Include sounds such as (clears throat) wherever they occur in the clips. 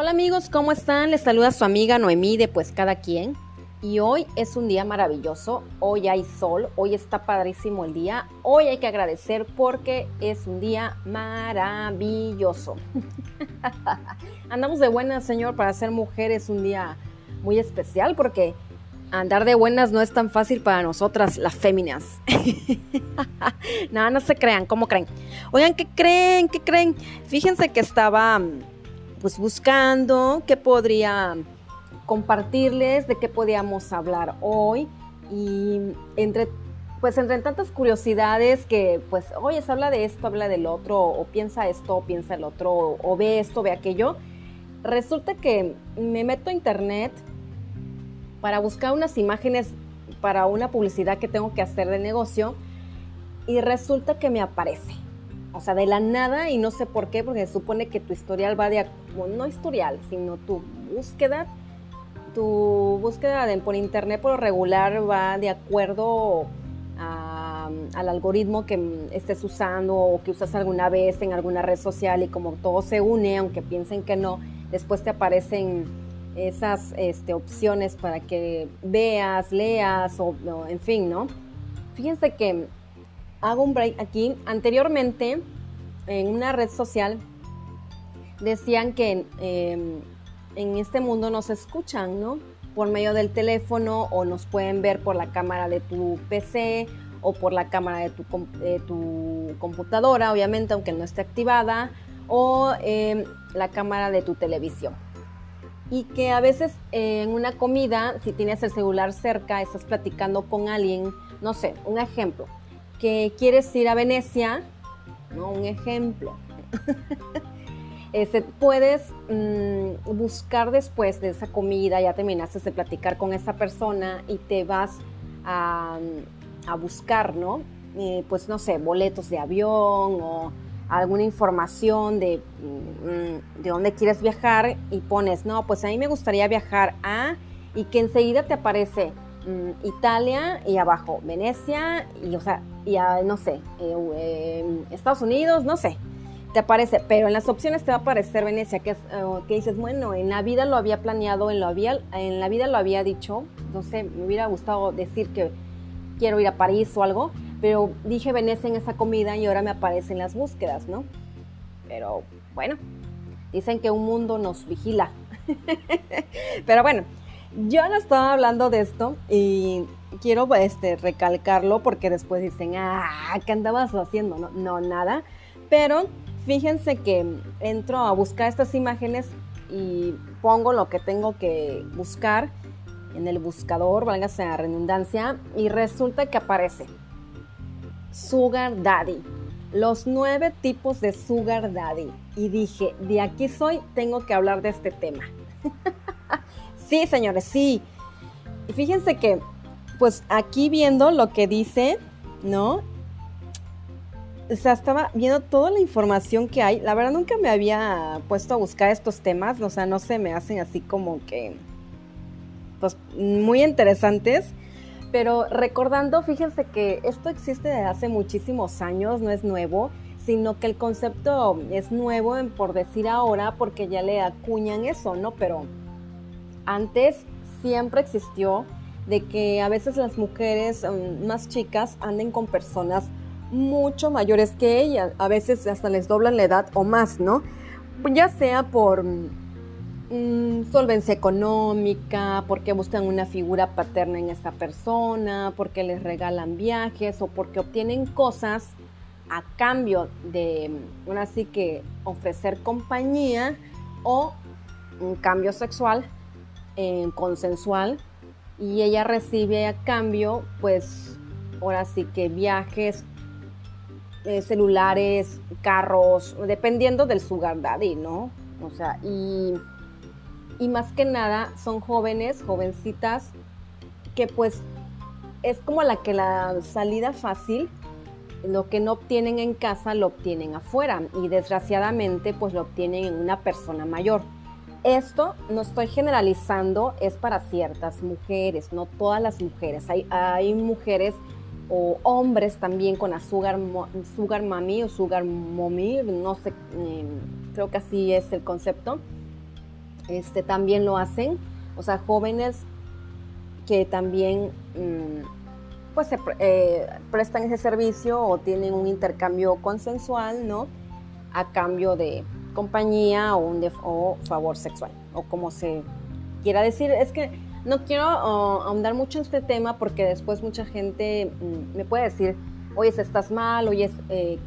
Hola amigos, ¿cómo están? Les saluda su amiga Noemí de Pues Cada Quien. Y hoy es un día maravilloso, hoy hay sol, hoy está padrísimo el día, hoy hay que agradecer porque es un día maravilloso. (laughs) Andamos de buenas, Señor, para ser mujer es un día muy especial porque andar de buenas no es tan fácil para nosotras, las féminas. (laughs) Nada, no se crean, ¿cómo creen? Oigan, ¿qué creen? ¿Qué creen? Fíjense que estaba pues buscando qué podría compartirles, de qué podíamos hablar hoy. Y entre pues entre tantas curiosidades que pues oye, se habla de esto, habla del otro o piensa esto, o piensa el otro o, ve esto, ve aquello, resulta que me meto a internet para buscar unas imágenes para una publicidad que tengo que hacer de negocio y resulta que me aparece o sea, de la nada y no sé por qué, porque se supone que tu historial va de, no historial, sino tu búsqueda, tu búsqueda por internet por regular va de acuerdo al algoritmo que estés usando o que usas alguna vez en alguna red social y como todo se une, aunque piensen que no, después te aparecen esas este, opciones para que veas, leas o en fin, ¿no? Fíjense que hago un break aquí. Anteriormente, en una red social, decían que em, en este mundo nos escuchan, ¿no? Por medio del teléfono o nos pueden ver por la cámara de tu PC o por la cámara de tu, computadora, obviamente, aunque no esté activada, o em, la cámara de tu televisión. Y que a veces en una comida, si tienes el celular cerca, estás platicando con alguien, no sé, un ejemplo, que quieres ir a Venecia, ¿no? Un ejemplo. (laughs) Puedes mm, buscar después de esa comida, ya terminaste de platicar con esa persona y te vas a, buscar, ¿no? Pues no sé, boletos de avión o alguna información de, mm, de dónde quieres viajar y pones, no, pues a mí me gustaría viajar a, y que enseguida te aparece mm, Italia y abajo Venecia y, o sea, y no sé, eh, Estados Unidos, no sé, te aparece, pero en las opciones te va a aparecer Venecia, que, es, eh, que dices, bueno, en la vida lo había planeado, en, lo había, en la vida lo había dicho, no sé, me hubiera gustado decir que quiero ir a París o algo, pero dije Venecia en esa comida y ahora me aparecen las búsquedas, ¿no? Pero bueno, dicen que un mundo nos vigila. (laughs) pero bueno, yo no estaba hablando de esto y quiero este, recalcarlo porque después dicen, ah, ¿qué andabas haciendo? No, no, nada. Pero fíjense que entro a buscar estas imágenes y pongo lo que tengo que buscar en el buscador, válgase la redundancia, y resulta que aparece Sugar Daddy. Los nueve tipos de Sugar Daddy. Y dije, de aquí soy, tengo que hablar de este tema. (laughs) sí, señores, sí. Y fíjense que pues aquí viendo lo que dice, ¿no? O sea, estaba viendo toda la información que hay. La verdad nunca me había puesto a buscar estos temas. O sea, no se me hacen así como que, pues, muy interesantes. Pero recordando, fíjense que esto existe desde hace muchísimos años, no es nuevo, sino que el concepto es nuevo en por decir ahora porque ya le acuñan eso, ¿no? Pero antes siempre existió de que a veces las mujeres um, más chicas anden con personas mucho mayores que ellas, a veces hasta les doblan la edad o más, ¿no? Ya sea por mm, solvencia económica, porque buscan una figura paterna en esa persona, porque les regalan viajes o porque obtienen cosas a cambio de, ahora sí que ofrecer compañía o un cambio sexual eh, consensual y ella recibe a cambio, pues, ahora sí que viajes, eh, celulares, carros, dependiendo del sugar daddy, ¿no? O sea, y, y más que nada son jóvenes, jovencitas, que pues es como la que la salida fácil, lo que no obtienen en casa lo obtienen afuera y desgraciadamente pues lo obtienen en una persona mayor. Esto no estoy generalizando, es para ciertas mujeres, no todas las mujeres. Hay, mujeres o hombres también con azúcar, sugar mami o sugar mommy, no sé, em, creo que así es el concepto, este, también lo hacen, o sea, jóvenes que también mm, pues eh, prestan ese servicio o tienen un intercambio consensual, ¿no? A cambio de compañía o un o favor sexual, o como se quiera decir. Es que no quiero ahondar mucho en este tema porque después mucha gente mm, me puede decir, oye, estás mal, oye, eh,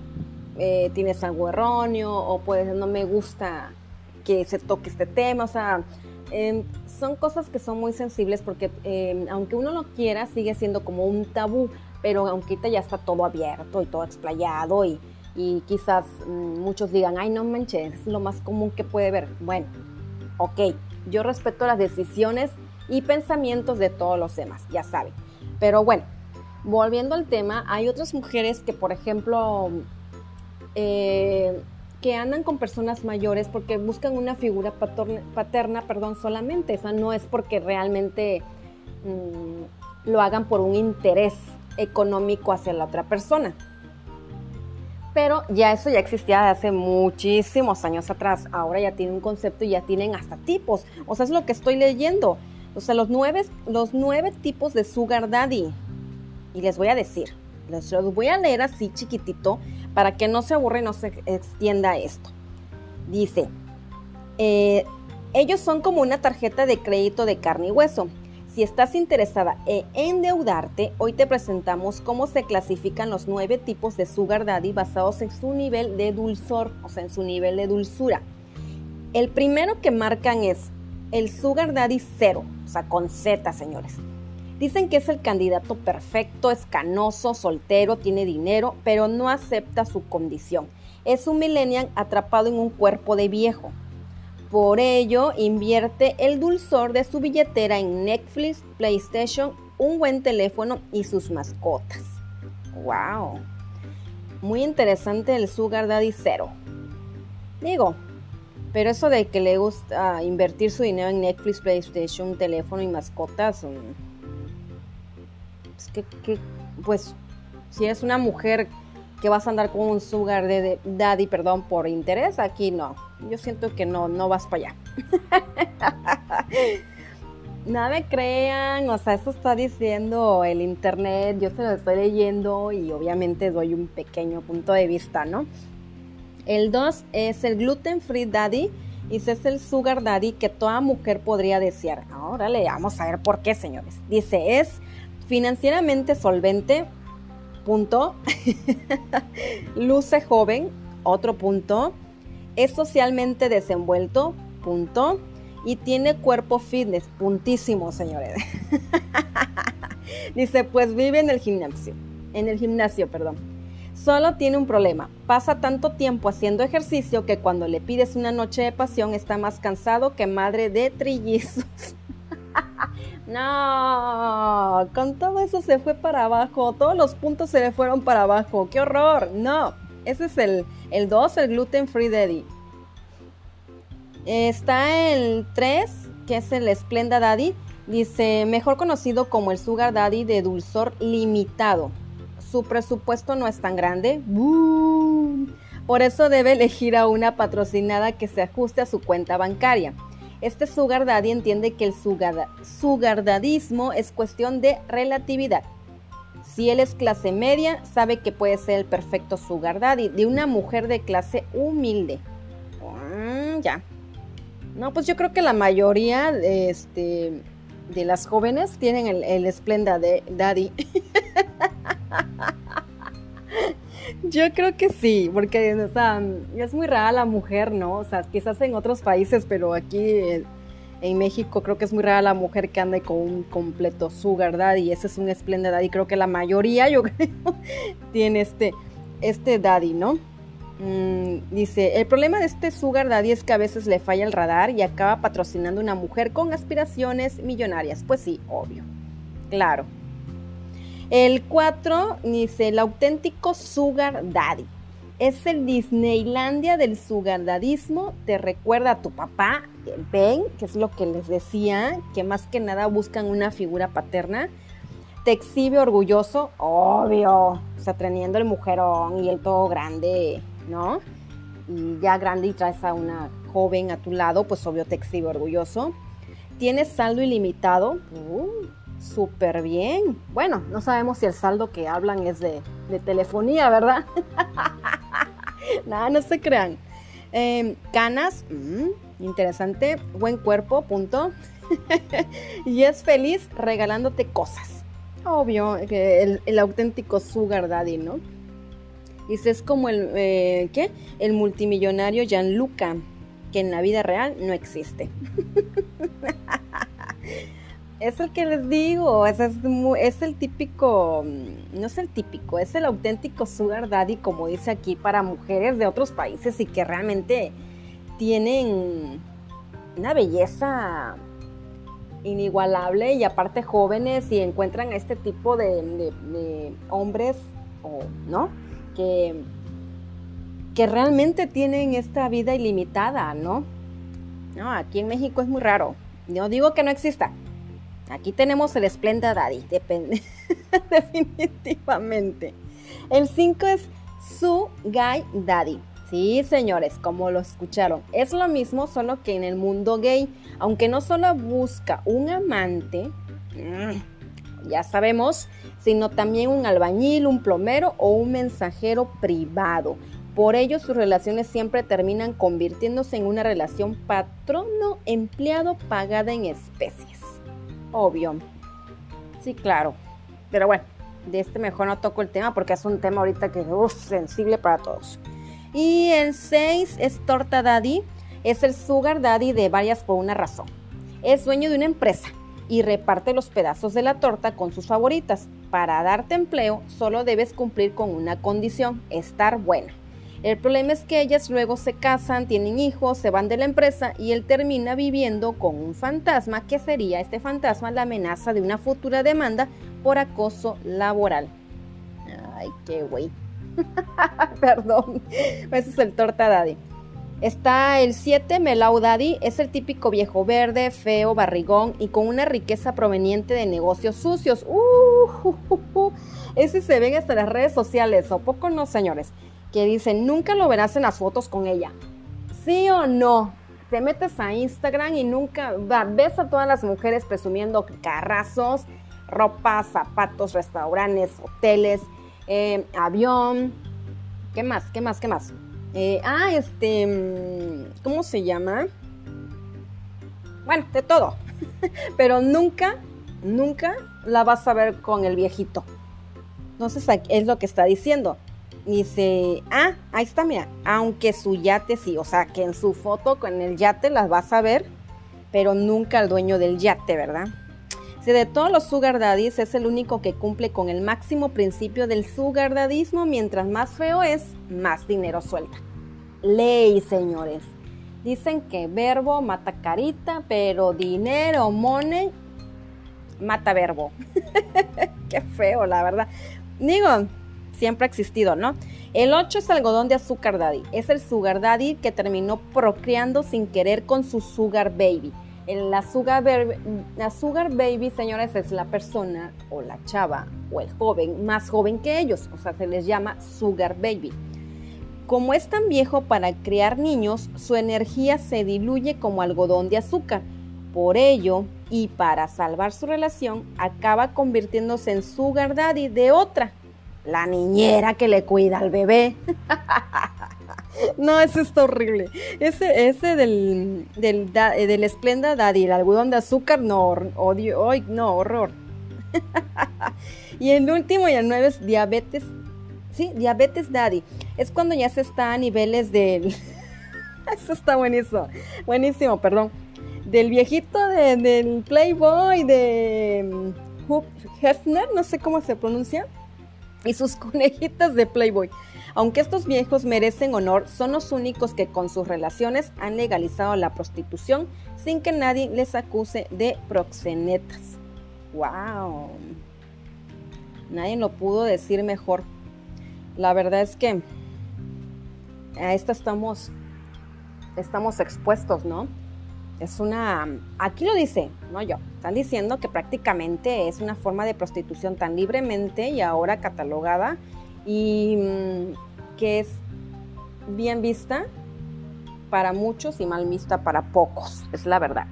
eh, tienes algo erróneo, o puede no me gusta que se toque este tema, o sea, em, son cosas que son muy sensibles porque em, aunque uno lo quiera, sigue siendo como un tabú, pero aunque ya está todo abierto y todo explayado y, y quizás mm, muchos digan, ay, no manches, es lo más común que puede ver. Bueno, ok, yo respeto las decisiones y pensamientos de todos los demás, ya saben. Pero bueno, volviendo al tema, hay otras mujeres que, por ejemplo, eh, que andan con personas mayores porque buscan una figura paterna, perdón, solamente. O sea, no es porque realmente mm, lo hagan por un interés económico hacia la otra persona. Pero ya eso ya existía hace muchísimos años atrás. Ahora ya tiene un concepto y ya tienen hasta tipos. O sea, es lo que estoy leyendo. O sea, los nueve, los nueve tipos de Sugar Daddy. Y les voy a decir, les los voy a leer así chiquitito para que no se aburre y no se extienda esto. Dice, eh, ellos son como una tarjeta de crédito de carne y hueso. Si estás interesada en endeudarte, hoy te presentamos cómo se clasifican los nueve tipos de Sugar Daddy basados en su nivel de dulzor, o sea, en su nivel de dulzura. El primero que marcan es el Sugar Daddy cero, o sea, con Z, señores. Dicen que es el candidato perfecto, es canoso, soltero, tiene dinero, pero no acepta su condición. Es un millennial atrapado en un cuerpo de viejo. Por ello, invierte el dulzor de su billetera en Netflix, PlayStation, un buen teléfono y sus mascotas. ¡Wow! Muy interesante el Sugar Daddy Cero. Digo, pero eso de que le gusta invertir su dinero en Netflix, PlayStation, teléfono y mascotas, mm, es que, pues, si eres una mujer que vas a andar con un sugar de, daddy, perdón, por interés, aquí no. Yo siento que no, no vas para allá. (laughs) Nada me crean, o sea, eso está diciendo el internet, yo se lo estoy leyendo y obviamente doy un pequeño punto de vista, ¿no? El 2 es el gluten free daddy y ese es el sugar daddy que toda mujer podría desear. Ahora le vamos a ver por qué, señores. Dice, es financieramente solvente, punto. (laughs) Luce joven, otro punto. Es socialmente desenvuelto, punto. Y tiene cuerpo fitness, puntísimo, señores. (laughs) Dice, pues vive en el gimnasio. En el gimnasio, perdón Solo tiene un problema. Pasa tanto tiempo haciendo ejercicio que cuando le pides una noche de pasión está más cansado que madre de trillizos. (laughs) no, con todo eso se fue para abajo. Todos los puntos se le fueron para abajo. ¡Qué horror! No, ese es el 2, el, gluten free daddy. Está el 3, que es el Splenda Daddy. Dice, mejor conocido como el Sugar Daddy de dulzor limitado su presupuesto no es tan grande. Por eso debe elegir a una patrocinada que se ajuste a su cuenta bancaria. Este sugar daddy entiende que el sugardadismo es cuestión de relatividad. Si él es clase media, sabe que puede ser el perfecto sugar daddy de una mujer de clase humilde. Mm, ya. No, pues yo creo que la mayoría de, este, de las jóvenes tienen el, el de Daddy. (laughs) Yo creo que sí, porque o sea, es muy rara la mujer, ¿no? O sea, quizás en otros países, pero aquí en México creo que es muy rara la mujer que anda con un completo sugar daddy. Ese es un esplendid daddy. Creo que la mayoría, yo (laughs) creo, tiene este, este daddy, ¿no? Mm, dice, el problema de este sugar daddy es que a veces le falla el radar y acaba patrocinando una mujer con aspiraciones millonarias. Pues sí, obvio. Claro. El 4 dice el auténtico Sugar Daddy. Es el Disneylandia del sugardadismo. Te recuerda a tu papá, Ben, que es lo que les decía, que más que nada buscan una figura paterna. Te exhibe orgulloso, obvio, o sea, teniendo el mujerón y el todo grande, ¿no? Y ya grande y traes a una joven a tu lado, pues obvio te exhibe orgulloso. Tienes saldo ilimitado. Uh, súper bien. Bueno, no sabemos si el saldo que hablan es de, telefonía, ¿verdad? (laughs) Nada, no se crean. Em, canas, mm, interesante. Buen cuerpo, punto. (laughs) y es feliz regalándote cosas. Obvio, el, el auténtico sugar daddy, ¿no? Dice, es como el, eh, ¿qué? El multimillonario Gianluca, que en la vida real no existe. (laughs) es el que les digo, es, es, el típico, mm, no es el típico, es el auténtico sugar daddy, como dice aquí, para mujeres de otros países y que realmente tienen una belleza inigualable y aparte jóvenes y encuentran a este tipo de, de hombres, o, ¿no? Que, que realmente tienen esta vida ilimitada, ¿no? No, aquí en México es muy raro. No digo que no exista, Aquí tenemos el Splenda Daddy, (laughs) definitivamente. El 5 es su Guy Daddy. Sí, señores, como lo escucharon, es lo mismo, solo que en el mundo gay, aunque no solo busca un amante, mm, ya sabemos, sino también un albañil, un plomero o un mensajero privado. Por ello, sus relaciones siempre terminan convirtiéndose en una relación patrono-empleado pagada en especies obvio. Sí, claro. Pero bueno, de este mejor no toco el tema porque es un tema ahorita que es sensible para todos. Y el 6 es Torta Daddy. Es el sugar daddy de varias por una razón. Es dueño de una empresa y reparte los pedazos de la torta con sus favoritas. Para darte empleo solo debes cumplir con una condición, estar buena. El problema es que ellas luego se casan, tienen hijos, se van de la empresa y él termina viviendo con un fantasma que sería este fantasma la amenaza de una futura demanda por acoso laboral. Ay, qué güey. (laughs) Perdón, ese es el torta daddy. Está el 7, Melau Daddy, es el típico viejo verde, feo, barrigón y con una riqueza proveniente de negocios sucios. Uh, ese se ven hasta las redes sociales, ¿o poco no, señores? Que dicen, nunca lo verás en las fotos con ella. ¿Sí o no? Te metes a Instagram y nunca ves a todas las mujeres presumiendo carrazos, ropa, zapatos, restaurantes, hoteles, eh, avión. ¿Qué más? ¿Qué más? ¿Qué más? Eh, ah, este, mm, ¿cómo se llama? Bueno, de todo. (laughs) Pero nunca, nunca la vas a ver con el viejito. Entonces es lo que está diciendo dice, ah, ahí está, mira, aunque su yate sí, o sea, que en su foto con el yate las vas a ver, pero nunca el dueño del yate, ¿verdad? Si de todos los sugar daddies es el único que cumple con el máximo principio del sugar dadismo, mientras más feo es, más dinero suelta. Ley, señores. Dicen que verbo mata carita, pero dinero, money, mata verbo. (laughs) Qué feo, la verdad. Digo, siempre ha existido, ¿no? El 8 es algodón de azúcar daddy. Es el sugar daddy que terminó procreando sin querer con su sugar baby. La sugar, la sugar baby, señores, es la persona o la chava o el joven más joven que ellos. O sea, se les llama sugar baby. Como es tan viejo para criar niños, su energía se diluye como algodón de azúcar. Por ello, y para salvar su relación, acaba convirtiéndose en sugar daddy de otra, la niñera que le cuida al bebé. (laughs) no, eso está horrible. Ese, ese del, del, eh, del Splenda Daddy, el algodón de azúcar, no, odio, no, horror. (laughs) y el último y el nueve es diabetes, sí, diabetes Daddy. Es cuando ya se está a niveles del... (laughs) eso está buenísimo, buenísimo, perdón. Del viejito del Playboy, de mm, Hefner, no sé cómo se pronuncia (laughs) y sus conejitas de Playboy. Aunque estos viejos merecen honor, son los únicos que con sus relaciones han legalizado la prostitución sin que nadie les acuse de proxenetas. ¡Wow! Nadie lo pudo decir mejor. La verdad es que a esto estamos, estamos expuestos, ¿no? Es una, aquí lo dice, no yo, están diciendo que prácticamente es una forma de prostitución tan libremente y ahora catalogada y mm, que es bien vista para muchos y mal vista para pocos, es la verdad.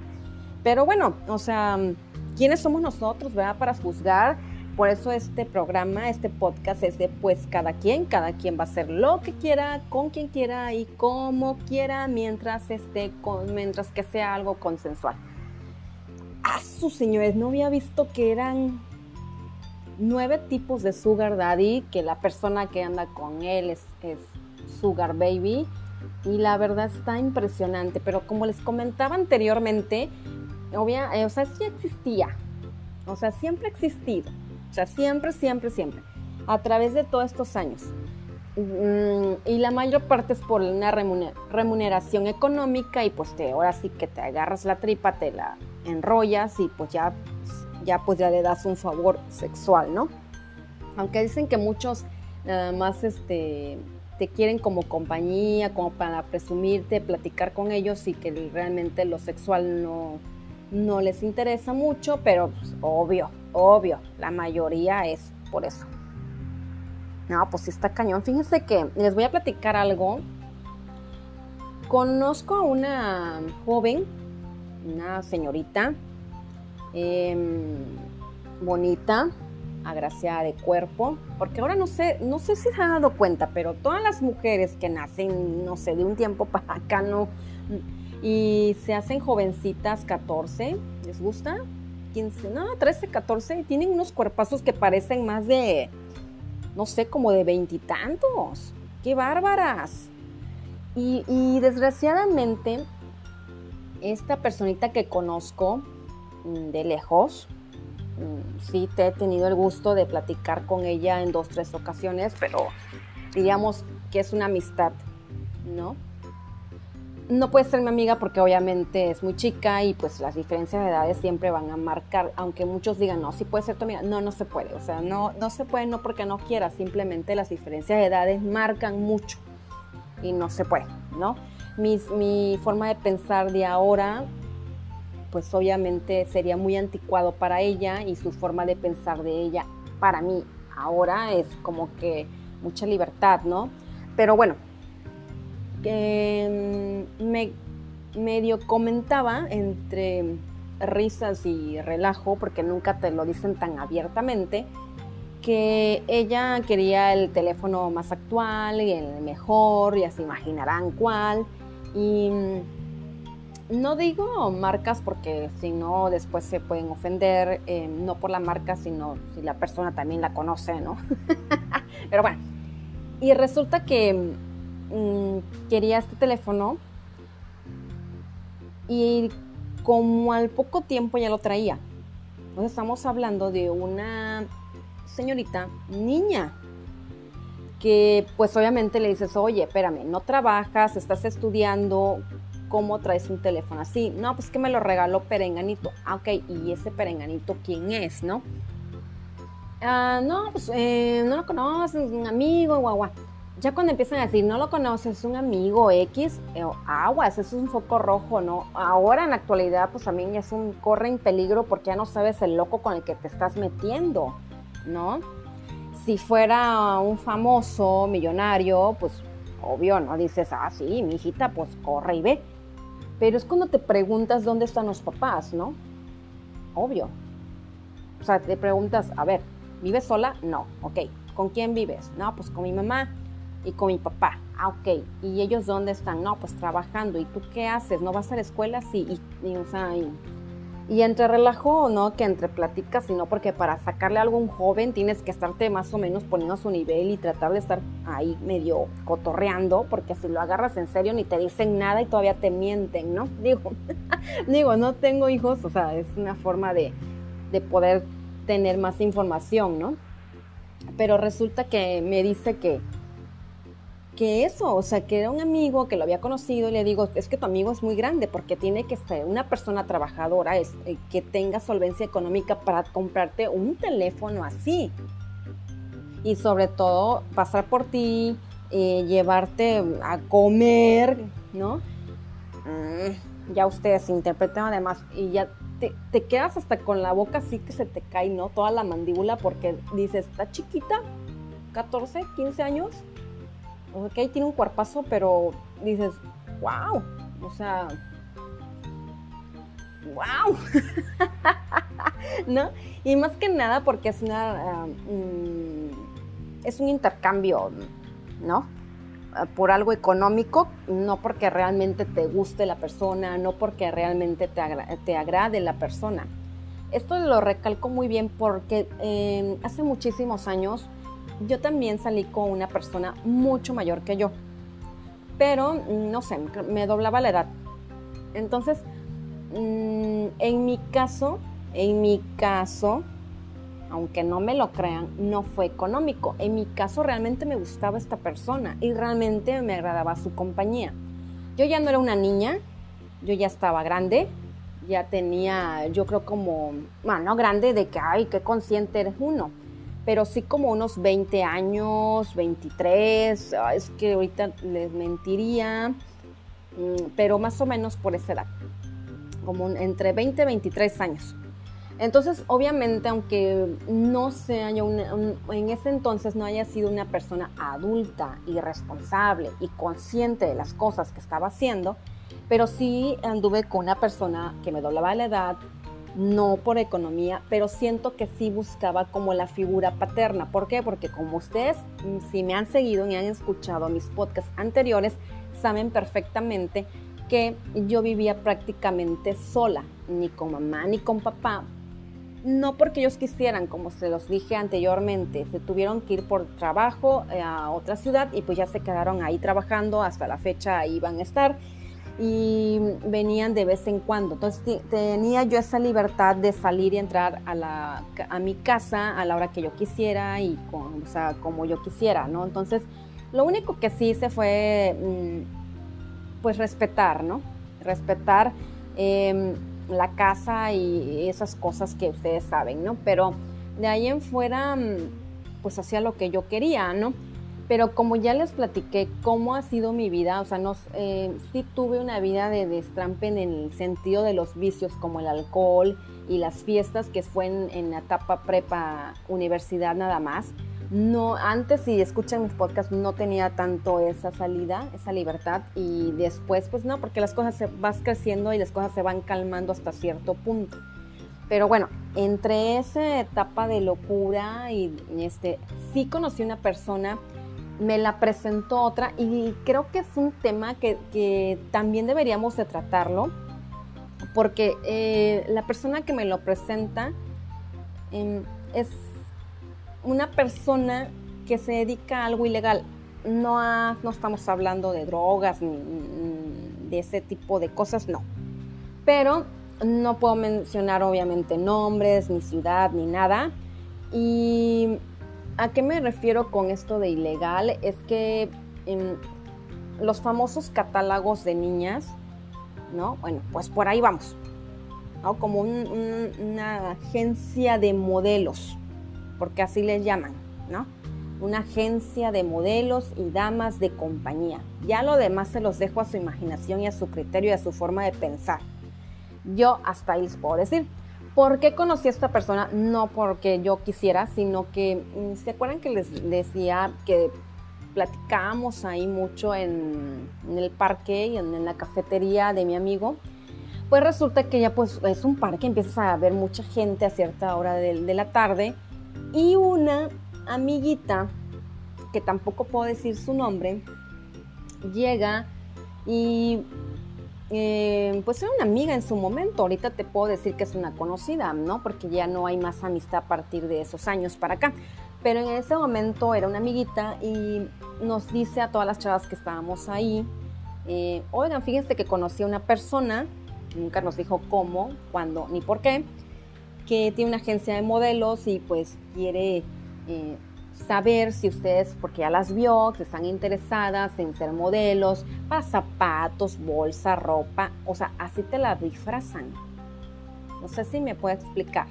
Pero bueno, o sea, ¿quiénes somos nosotros, verdad, para juzgar? Por eso este programa, este podcast es de pues cada quien, cada quien va a hacer lo que quiera, con quien quiera y como quiera, mientras esté con, mientras que sea algo consensual. A sus señores, no había visto que eran nueve tipos de sugar daddy, que la persona que anda con él es, es sugar baby. Y la verdad está impresionante, pero como les comentaba anteriormente, obvia, o sea, sí existía, o sea, siempre ha existido o sea, siempre, siempre, siempre. A través de todos estos años. Mm, y la mayor parte es por una remuneración económica y pues te, ahora sí que te agarras la tripa, te la enrollas y pues ya, ya pues ya le das un favor sexual, ¿no? Aunque dicen que muchos nada más este, te quieren como compañía, como para presumirte, platicar con ellos y que realmente lo sexual no, no les interesa mucho, pero pues, obvio, obvio, la mayoría es por eso. No, pues sí está cañón. Fíjense que les voy a platicar algo. Conozco a una joven, una señorita, em, bonita, agraciada de cuerpo, porque ahora no sé, no sé si se ha dado cuenta, pero todas las mujeres que nacen, no sé, de un tiempo para acá no y se hacen jovencitas 14, ¿les gusta? 15, no, 13, 14, tienen unos cuerpazos que parecen más de, no sé, como de veintitantos. ¡Qué bárbaras! Y, desgraciadamente, esta personita que conozco mm, de lejos, mm, sí te he tenido el gusto de platicar con ella en dos, tres ocasiones, pero diríamos que es una amistad, ¿no? No puede ser mi amiga porque obviamente es muy chica y pues las diferencias de edades siempre van a marcar, aunque muchos digan, no, sí puede ser tu amiga, no, no se puede, o sea, no, no se puede no porque no quiera, simplemente las diferencias de edades marcan mucho y no se puede, ¿no? mi forma de pensar de ahora, pues obviamente sería muy anticuado para ella y su forma de pensar de ella para mí ahora es como que mucha libertad, ¿no? Pero bueno, que mm, me medio comentaba entre risas y relajo, porque nunca te lo dicen tan abiertamente, que ella quería el teléfono más actual y el mejor, ya se imaginarán cuál. Y mm, no digo marcas porque si no después se pueden ofender, eh, no por la marca, sino si la persona también la conoce, ¿no? (laughs) Pero bueno, y resulta que Mm, quería este teléfono y como al poco tiempo ya lo traía. Entonces estamos hablando de una señorita, niña, que pues obviamente le dices, oye, espérame, no trabajas, estás estudiando, ¿cómo traes un teléfono así? No, pues que me lo regaló Perenganito. Ah, ok, ¿y ese Perenganito quién es, no? Ah, no, pues eh, no lo conoces, un amigo, guau ya cuando empiezan a decir, no lo conoces, es un amigo X, eh, aguas, eso es un foco rojo, ¿no? Ahora en la actualidad, pues también ya es un corre en peligro porque ya no sabes el loco con el que te estás metiendo, ¿no? Si fuera un famoso millonario, pues obvio, ¿no? Dices, ah, sí, mi hijita, pues corre y ve. Pero es cuando te preguntas dónde están los papás, ¿no? Obvio. O sea, te preguntas, a ver, ¿vives sola? No, ok. ¿Con quién vives? No, pues con mi mamá y con mi papá. Ah, ok. ¿Y ellos dónde están? No, pues trabajando. ¿Y tú qué haces? ¿No vas a la escuela? Sí. Y, o sea, y, entre relajo, no que entre platicas, sino porque para sacarle algo a un joven tienes que estarte más o menos poniendo a su nivel y tratar de estar ahí medio cotorreando, porque si lo agarras en serio ni te dicen nada y todavía te mienten, ¿no? (laughs) Digo, digo, no tengo hijos, o sea, es una forma de, de poder tener más información, ¿no? Pero resulta que me dice que, que eso, o sea, que era un amigo que lo había conocido y le digo, es que tu amigo es muy grande porque tiene que ser una persona trabajadora, es, eh, que tenga solvencia económica para comprarte un teléfono así. Y sobre todo pasar por ti, eh, llevarte a comer, ¿no? Mm, ya ustedes interpretan además y ya te, te, quedas hasta con la boca así que se te cae, ¿no? Toda la mandíbula porque dices, está chiquita, 14, 15 años ok, tiene un cuerpazo, pero dices, wow, o sea, wow, (laughs) ¿no? Y más que nada porque es una, ah, mm, es un intercambio, ¿no? Ah, por algo económico, no porque realmente te guste la persona, no porque realmente te, agrade la persona. Esto lo recalco muy bien porque em, hace muchísimos años yo también salí con una persona mucho mayor que yo, pero no sé, me doblaba la edad. Entonces, mm, en mi caso, en mi caso, aunque no me lo crean, no fue económico. En mi caso realmente me gustaba esta persona y realmente me agradaba su compañía. Yo ya no era una niña, yo ya estaba grande, ya tenía, yo creo como, bueno, no grande de que, ay, qué consciente eres uno, pero sí como unos 20 años, 23, es que ahorita les mentiría, mm, pero más o menos por esa edad, como entre 20 y 23 años. Entonces, obviamente, aunque no sea en ese entonces no haya sido una persona adulta y responsable y consciente de las cosas que estaba haciendo, pero sí anduve con una persona que me doblaba la edad, no por economía, pero siento que sí buscaba como la figura paterna. ¿Por qué? Porque como ustedes, si me han seguido y han escuchado mis podcasts anteriores, saben perfectamente que yo vivía prácticamente sola, ni con mamá ni con papá, no porque ellos quisieran, como se los dije anteriormente, se tuvieron que ir por trabajo eh, a otra ciudad y pues ya se quedaron ahí trabajando, hasta la fecha ahí a estar y venían de vez en cuando. Entonces tenía yo esa libertad de salir y entrar a, la, a mi casa a la hora que yo quisiera y con, o sea, como yo quisiera, ¿no? Entonces lo único que sí hice fue mm, pues respetar, ¿no? Respetar. Em, la casa y esas cosas que ustedes saben, ¿no? Pero de ahí en fuera, mm, pues hacía lo que yo quería, ¿no? Pero como ya les platiqué cómo ha sido mi vida, o sea, no, eh, sí tuve una vida de destrampe en el sentido de los vicios como el alcohol y las fiestas que fue en, en la etapa prepa universidad nada más no, antes si escuchan mis podcasts no tenía tanto esa salida, esa libertad y después pues no, porque las cosas se vas creciendo y las cosas se van calmando hasta cierto punto. Pero bueno, entre esa etapa de locura y este, sí conocí una persona, me la presentó otra y creo que es un tema que, también deberíamos de tratarlo, porque eh, la persona que me lo presenta em, es una persona que se dedica a algo ilegal. No, no estamos hablando de drogas ni, de ese tipo de cosas, no. Pero no puedo mencionar obviamente nombres, ni ciudad, ni nada. ¿Y a qué me refiero con esto de ilegal? Es que en los famosos catálogos de niñas, ¿no? Bueno, pues por ahí vamos. Como una agencia de modelos porque así les llaman, ¿no? Una agencia de modelos y damas de compañía. Ya lo demás se los dejo a su imaginación y a su criterio y a su forma de pensar. Yo hasta ahí les puedo decir. ¿Por qué conocí a esta persona? No porque yo quisiera, sino que, mm, ¿se acuerdan que les decía que platicábamos ahí mucho en, el parque y en, la cafetería de mi amigo? Pues resulta que ya pues es un parque, empiezas a ver mucha gente a cierta hora de la tarde y una amiguita, que tampoco puedo decir su nombre, llega y eh, pues era una amiga en su momento. Ahorita te puedo decir que es una conocida, ¿no? Porque ya no hay más amistad a partir de esos años para acá. Pero en ese momento era una amiguita y nos dice a todas las chavas que estábamos ahí, eh, oigan, fíjense que conocí a una persona, nunca nos dijo cómo, cuándo ni por qué, que tiene una agencia de modelos y pues quiere eh, saber si ustedes, porque ya las vio, que están interesadas en ser modelos para zapatos, bolsa, ropa, o sea, así te la disfrazan. No sé si me puede explicar.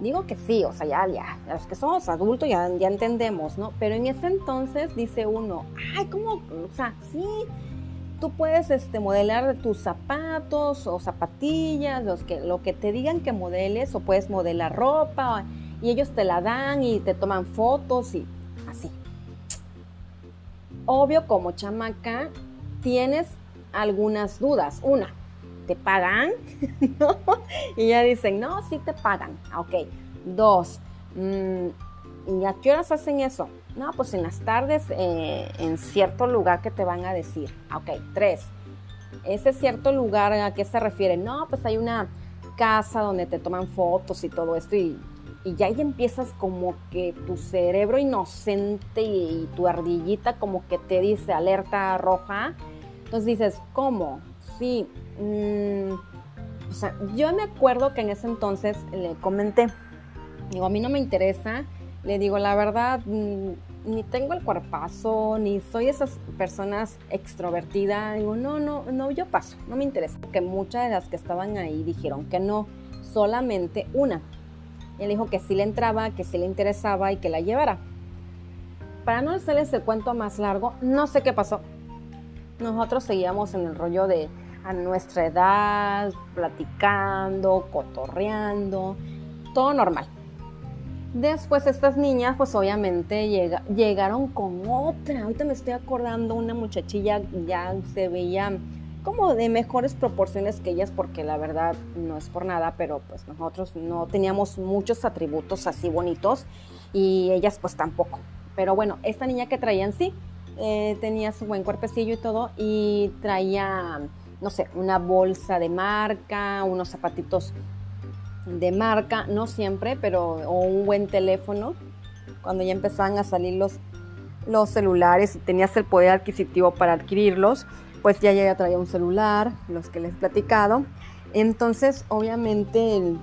Digo que sí, o sea, ya, ya, los que somos adultos ya, ya entendemos, ¿no? Pero en ese entonces dice uno, ay, ¿cómo? O sea, sí, tú puedes este, modelar tus zapatos o zapatillas, los que, lo que te digan que modeles, o puedes modelar ropa, y ellos te la dan y te toman fotos y así. Obvio, como chamaca, tienes algunas dudas. Una, ¿te pagan? (laughs) Y ya dicen, no, sí te pagan. Ok. Dos, mm, ¿y a qué horas hacen eso? No, pues en las tardes eh, en cierto lugar que te van a decir. Ok. Tres, ese cierto lugar a qué se refiere? No, pues hay una casa donde te toman fotos y todo esto y, ya ahí empiezas como que tu cerebro inocente y, tu ardillita como que te dice alerta roja. Entonces dices, ¿cómo? Sí. Mm, o sea, yo me acuerdo que en ese entonces le comenté, digo, a mí no me interesa, le digo, la verdad, mm, ni tengo el cuerpazo, ni soy esas personas extrovertidas. Digo, no, no, no, yo paso, no me interesa. Porque muchas de las que estaban ahí dijeron que no, solamente una. Él dijo que sí le entraba, que sí le interesaba y que la llevara. Para no hacerles el cuento más largo, no sé qué pasó. Nosotros seguíamos en el rollo de a nuestra edad, platicando, cotorreando, todo normal. Después estas niñas pues obviamente llegaron con otra. Ahorita me estoy acordando una muchachilla ya se veía como de mejores proporciones que ellas porque la verdad no es por nada, pero pues nosotros no teníamos muchos atributos así bonitos y ellas pues tampoco. Pero bueno, esta niña que traían sí, eh, tenía su buen cuerpecillo y todo y traía, no sé, una bolsa de marca, unos zapatitos de marca, no siempre, pero o un buen teléfono, cuando ya empezaban a salir los, los celulares y tenías el poder adquisitivo para adquirirlos, pues ya ya traía un celular, los que les he platicado. Entonces, obviamente,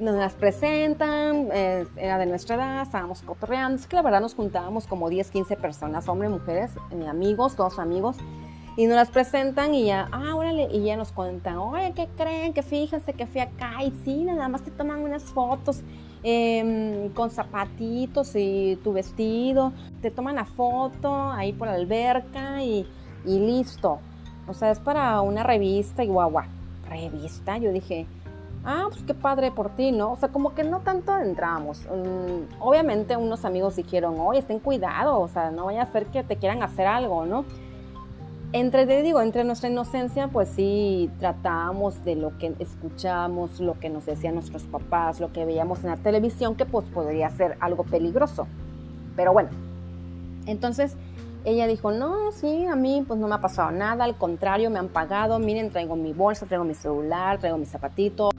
nos las presentan, eh, era de nuestra edad, estábamos cotorreando, es que la verdad nos juntábamos como 10, 15 personas, hombres, mujeres, eh, amigos, todos amigos, y nos las presentan y ya, ah, órale, y ya nos cuentan, oye, ¿qué creen? Que fíjense que fui acá y sí, nada más te toman unas fotos em, con zapatitos y tu vestido, te toman la foto ahí por la alberca y listo. O sea, es para una revista y guagua. ¿Revista? Yo dije, ah, pues qué padre por ti, ¿no? O sea, como que no tanto entramos. Mm, obviamente unos amigos dijeron, oye, estén cuidado, o sea, no vaya a ser que te quieran hacer algo, ¿no? entre, digo, entre nuestra inocencia, pues sí tratábamos de lo que escuchábamos, lo que nos decían nuestros papás, lo que veíamos en la televisión, que pues podría ser algo peligroso. Pero bueno, entonces ella dijo, no, sí, a mí pues no me ha pasado nada, al contrario, me han pagado, miren, traigo mi bolsa, traigo mi celular, traigo mi zapatito.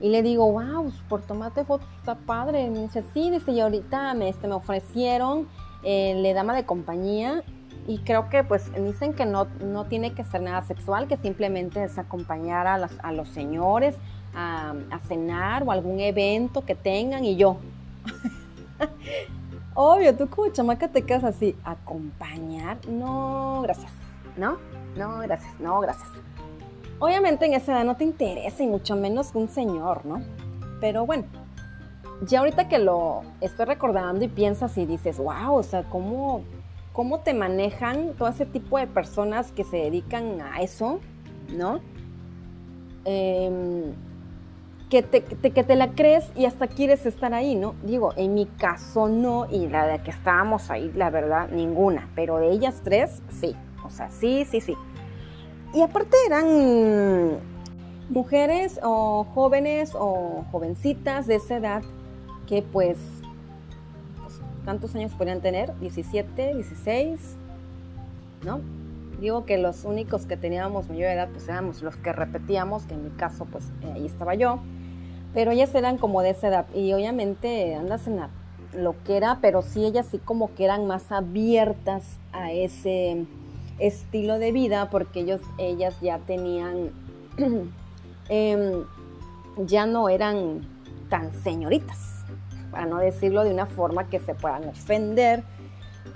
Y le digo, wow, pues, por tomarte fotos está padre. Y me dice, sí, dice, y ahorita me, este, me ofrecieron eh, le dama de compañía y creo que pues dicen que no, no tiene que ser nada sexual, que simplemente es acompañar a, a los señores a, cenar o algún evento que tengan y yo. (laughs) Obvio, tú como chamaca te quedas así, acompañar, no, gracias, ¿no? No, gracias, no, gracias. Obviamente en esa edad no te interesa y mucho menos un señor, ¿no? Pero bueno, ya ahorita que lo estoy recordando y piensas y dices, wow, o sea, ¿cómo cómo te manejan todo ese tipo de personas que se dedican a eso, ¿no? Em, que, te, que te la crees y hasta quieres estar ahí, ¿no? Digo, en mi caso no, y la de que estábamos ahí, la verdad, ninguna, pero de ellas tres, sí, o sea, sí, sí, sí. Y aparte eran mujeres o jóvenes o jovencitas de esa edad que pues ¿Cuántos años podrían tener? 17, 16, ¿no? Digo que los únicos que teníamos mayor edad, pues éramos los que repetíamos, que en mi caso, pues ahí estaba yo. Pero ellas eran como de esa edad y obviamente andas en la lo que era, pero sí ellas sí como que eran más abiertas a ese estilo de vida porque ellos, ellas ya tenían, (clears throat) em, ya no eran tan señoritas para no decirlo de una forma que se puedan ofender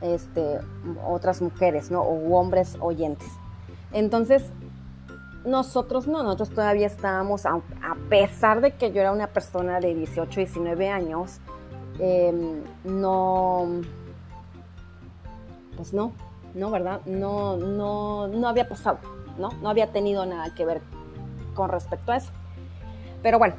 este, otras mujeres ¿no? o hombres oyentes. Entonces, nosotros no, nosotros todavía estábamos, a, pesar de que yo era una persona de 18, 19 años, em, no, pues no, no, ¿verdad? No, no, no había pasado, ¿no? No había tenido nada que ver con respecto a eso. Pero bueno,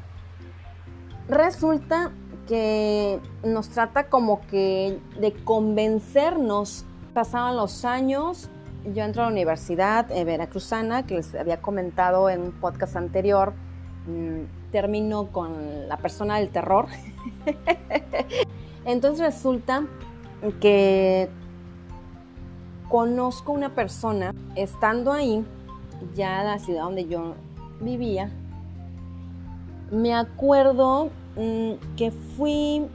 resulta que nos trata como que de convencernos. Pasaban los años yo entro a la universidad eh, veracruzana, que les había comentado en un podcast anterior, mm, termino con la persona del terror. (laughs) Entonces resulta que conozco una persona, estando ahí, ya en la ciudad donde yo vivía, me acuerdo mm, que fui,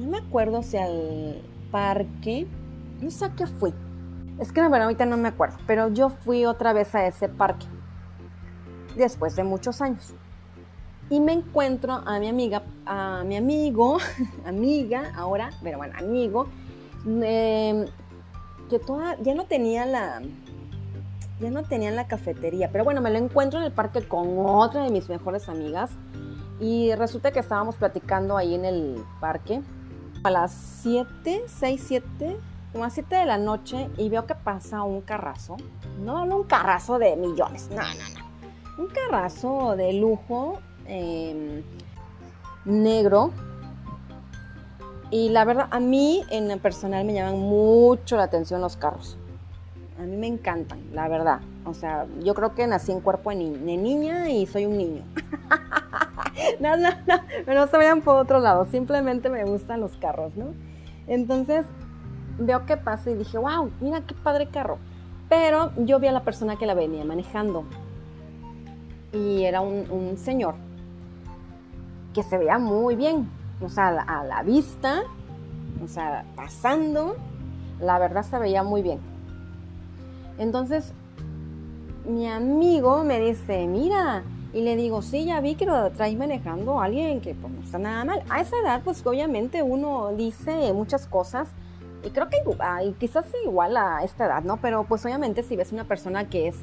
no me acuerdo si al parque, no sé a qué fui. Es que verdad ahorita no me acuerdo, pero yo fui otra vez a ese parque después de muchos años. Y me encuentro a mi amiga, a mi amigo, (laughs) amiga ahora, pero bueno, amigo, eh, que toda, ya no tenía la, ya no tenía la cafetería, pero bueno, me lo encuentro en el parque con otra de mis mejores amigas y resulta que estábamos platicando ahí en el parque a las 7, 6, 7, como a 7 de la noche y veo que pasa un carrazo, no, un carrazo de millones, no, no, no, un carrazo de lujo em, negro y la verdad, a mí en personal me llaman mucho la atención los carros. A mí me encantan, la verdad. O sea, yo creo que nací en cuerpo de, niña y soy un niño. (laughs) no, no, no, pero no se vayan por otro lado. Simplemente me gustan los carros, ¿no? Entonces, veo qué pasa y dije, wow, mira qué padre carro. Pero yo vi a la persona que la venía manejando. Y era un, un señor que se veía muy bien o sea, a la, vista, o sea, pasando, la verdad se veía muy bien. Entonces, mi amigo me dice, mira, y le digo, sí, ya vi que lo traes manejando a alguien que pues, no está nada mal. A esa edad, pues obviamente uno dice muchas cosas, y creo que y quizás igual a esta edad, ¿no? Pero pues obviamente si ves una persona que es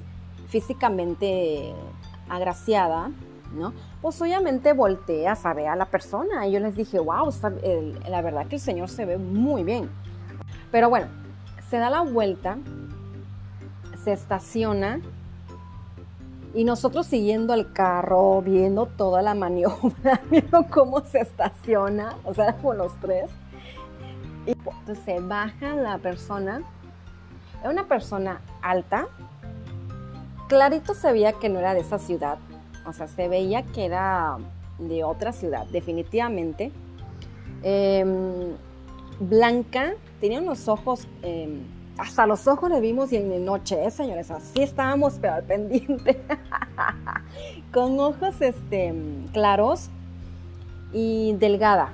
físicamente agraciada, ¿no? Pues obviamente volteas a ver a la persona y yo les dije, wow, la verdad que el señor se ve muy bien. Pero bueno, se da la vuelta, se estaciona y nosotros siguiendo el carro, viendo toda la maniobra, (laughs) viendo cómo se estaciona, o sea, con los tres. Entonces baja la persona, es una persona alta, clarito se veía que no era de esa ciudad, o sea, se veía que era de otra ciudad, definitivamente. Em, blanca, tenía unos ojos, em, hasta los ojos le vimos y en la noche, ¿eh, señores, así estábamos, pero al pendiente, (laughs) con ojos este, claros y delgada.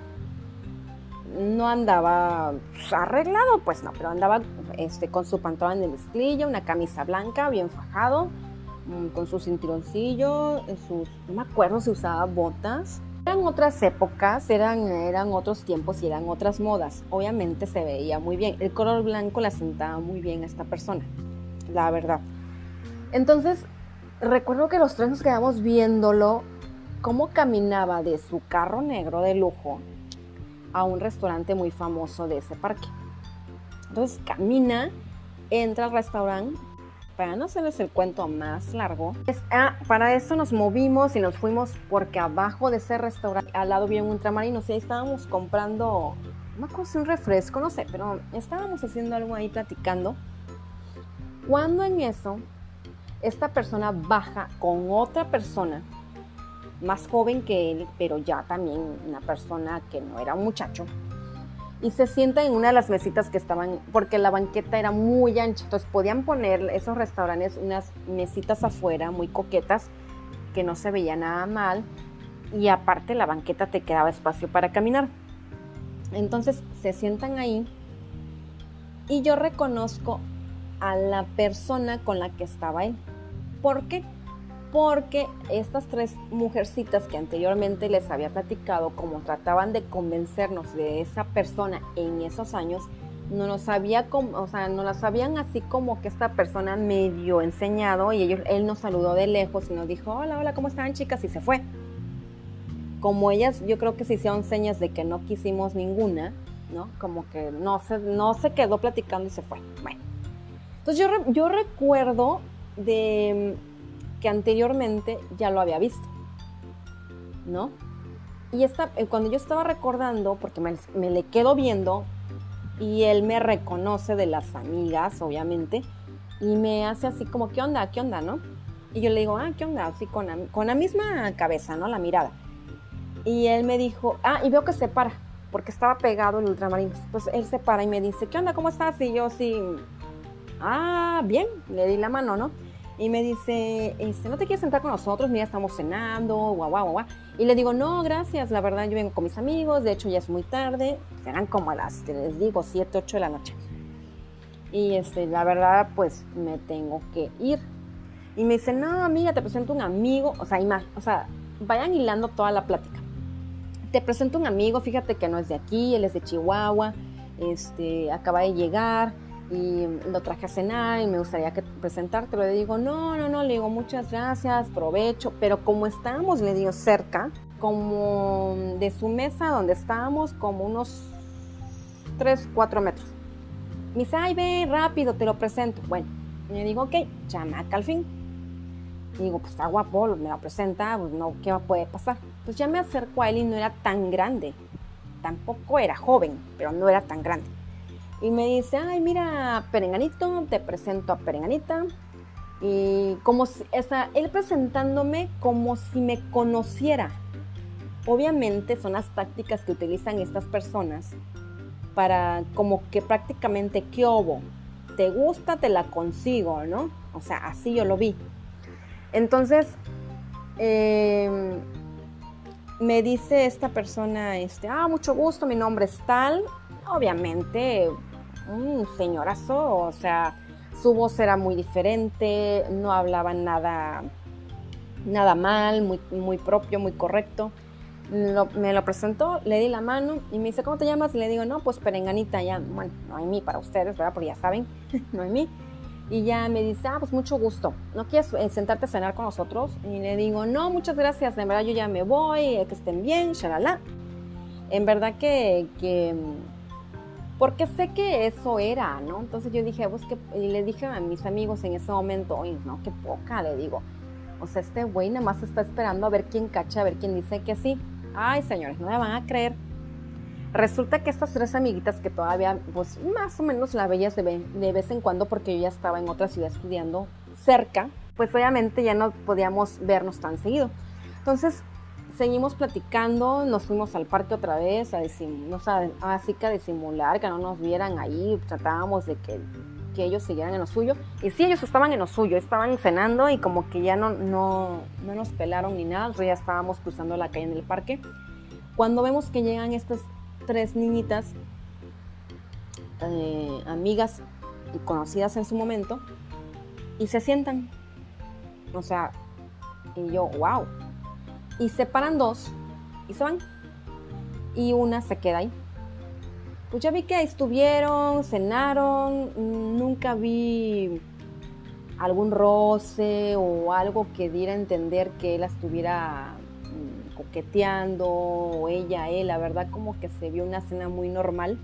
No andaba arreglado, pues no, pero andaba este, con su pantalón de mezclilla, una camisa blanca, bien fajado, Mm, con su cinturoncillo, sus, no me acuerdo si usaba botas. Eran otras épocas, eran, eran otros tiempos y eran otras modas. Obviamente se veía muy bien. El color blanco la sentaba muy bien a esta persona, la verdad. Entonces, recuerdo que los tres nos quedamos viéndolo, cómo caminaba de su carro negro de lujo a un restaurante muy famoso de ese parque. Entonces camina, entra al restaurante, para no hacerles el cuento más largo, ah, para eso nos movimos y nos fuimos porque abajo de ese restaurante, al lado había un ultramarino, y ahí estábamos comprando, no me un refresco, no sé, pero estábamos haciendo algo ahí platicando. Cuando en eso, esta persona baja con otra persona, más joven que él, pero ya también una persona que no era un muchacho, y se sienta en una de las mesitas que estaban, porque la banqueta era muy ancha, entonces podían poner esos restaurantes unas mesitas afuera muy coquetas que no se veía nada mal y aparte la banqueta te quedaba espacio para caminar. Entonces se sientan ahí y yo reconozco a la persona con la que estaba él. ¿Por qué? Porque estas tres mujercitas que anteriormente les había platicado, como trataban de convencernos de esa persona en esos años, no nos había, o sea, no las habían así como que esta persona medio enseñado y ellos, él nos saludó de lejos y nos dijo, hola, hola, ¿cómo están chicas? Y se fue. Como ellas, yo creo que se hicieron señas de que no quisimos ninguna, ¿no? Como que no se, no se quedó platicando y se fue. Bueno. Entonces yo, yo recuerdo de que anteriormente ya lo había visto, ¿no? Y esta, eh, cuando yo estaba recordando, porque me, me le quedo viendo y él me reconoce de las amigas, obviamente, y me hace así como, ¿qué onda? ¿Qué onda? ¿No? Y yo le digo, ah, ¿qué onda? Así con la, con la misma cabeza, ¿no? La mirada. Y él me dijo, ah, y veo que se para, porque estaba pegado el ultramarino. Pues él se para y me dice, ¿qué onda? ¿Cómo estás? Y yo así, ah, bien, le di la mano, ¿no? Y me dice, este, ¿no te quieres sentar con nosotros? Mira, estamos cenando, guau, guau, guau. Y le digo, no, gracias, la verdad yo vengo con mis amigos, de hecho ya es muy tarde, serán como a las, les digo, 7, 8 de la noche. Y este, la verdad, pues me tengo que ir. Y me dice, no, amiga, te presento un amigo, o sea, o sea, vayan hilando toda la plática. Te presento un amigo, fíjate que no es de aquí, él es de Chihuahua, este, acaba de llegar, y lo traje a cenar y me gustaría que presentarte. Le digo, no, no, no, le digo muchas gracias, provecho, pero como estábamos, le digo, cerca, como de su mesa donde estábamos, como unos 3, 4 metros. Me dice, ay, ven, rápido, te lo presento. Bueno, le digo, ok, chamaca al fin. Y digo, pues está guapo, me lo presenta, pues no, ¿qué puede pasar? Pues ya me acerco a él y no era tan grande. Tampoco era joven, pero no era tan grande y me dice, ay, mira, Perenganito, te presento a Perenganita. Y como si, él presentándome como si me conociera. Obviamente son las tácticas que utilizan estas personas para como que prácticamente, ¿qué obo? ¿Te gusta? Te la consigo, ¿no? O sea, así yo lo vi. Entonces, em, me dice esta persona, este, ah, mucho gusto, mi nombre es tal. Obviamente, un señorazo, o sea, su voz era muy diferente, no hablaba nada, nada mal, muy, propio, muy correcto. me lo presentó, le di la mano y me dice, ¿cómo te llamas? Y le digo, no, pues perenganita, ya, bueno, no hay mí para ustedes, ¿verdad? Porque ya saben, (laughs) no hay mí. Y ya me dice, ah, pues mucho gusto, ¿no quieres eh, sentarte a cenar con nosotros? Y le digo, no, muchas gracias, en verdad yo ya me voy, que estén bien, shalala. En verdad que, que porque sé que eso era, ¿no? Entonces yo dije, pues que, y le dije a mis amigos en ese momento, oye, no, qué poca, le digo. O sea, este güey nada más está esperando a ver quién cacha, a ver quién dice que sí. Ay, señores, no me van a creer. Resulta que estas tres amiguitas que todavía, pues más o menos la veías de, de vez en cuando porque yo ya estaba en otra ciudad estudiando cerca, pues obviamente ya no podíamos vernos tan seguido. Entonces seguimos platicando, nos fuimos al parque otra vez, a así que a disimular, que no nos vieran ahí, tratábamos de que, ellos siguieran en lo suyo. Y sí, ellos estaban en lo suyo, estaban cenando y como que ya no, no, nos pelaron ni nada, nosotros ya estábamos cruzando la calle en el parque. Cuando vemos que llegan estas tres niñitas, eh, amigas y conocidas en su momento, y se sientan. O sea, y yo, wow, y separan dos y se van. Y una se queda ahí. Pues ya vi que estuvieron, cenaron, nunca vi algún roce o algo que diera a entender que él estuviera mm, coqueteando o ella, él, la verdad como que se vio una cena muy normal,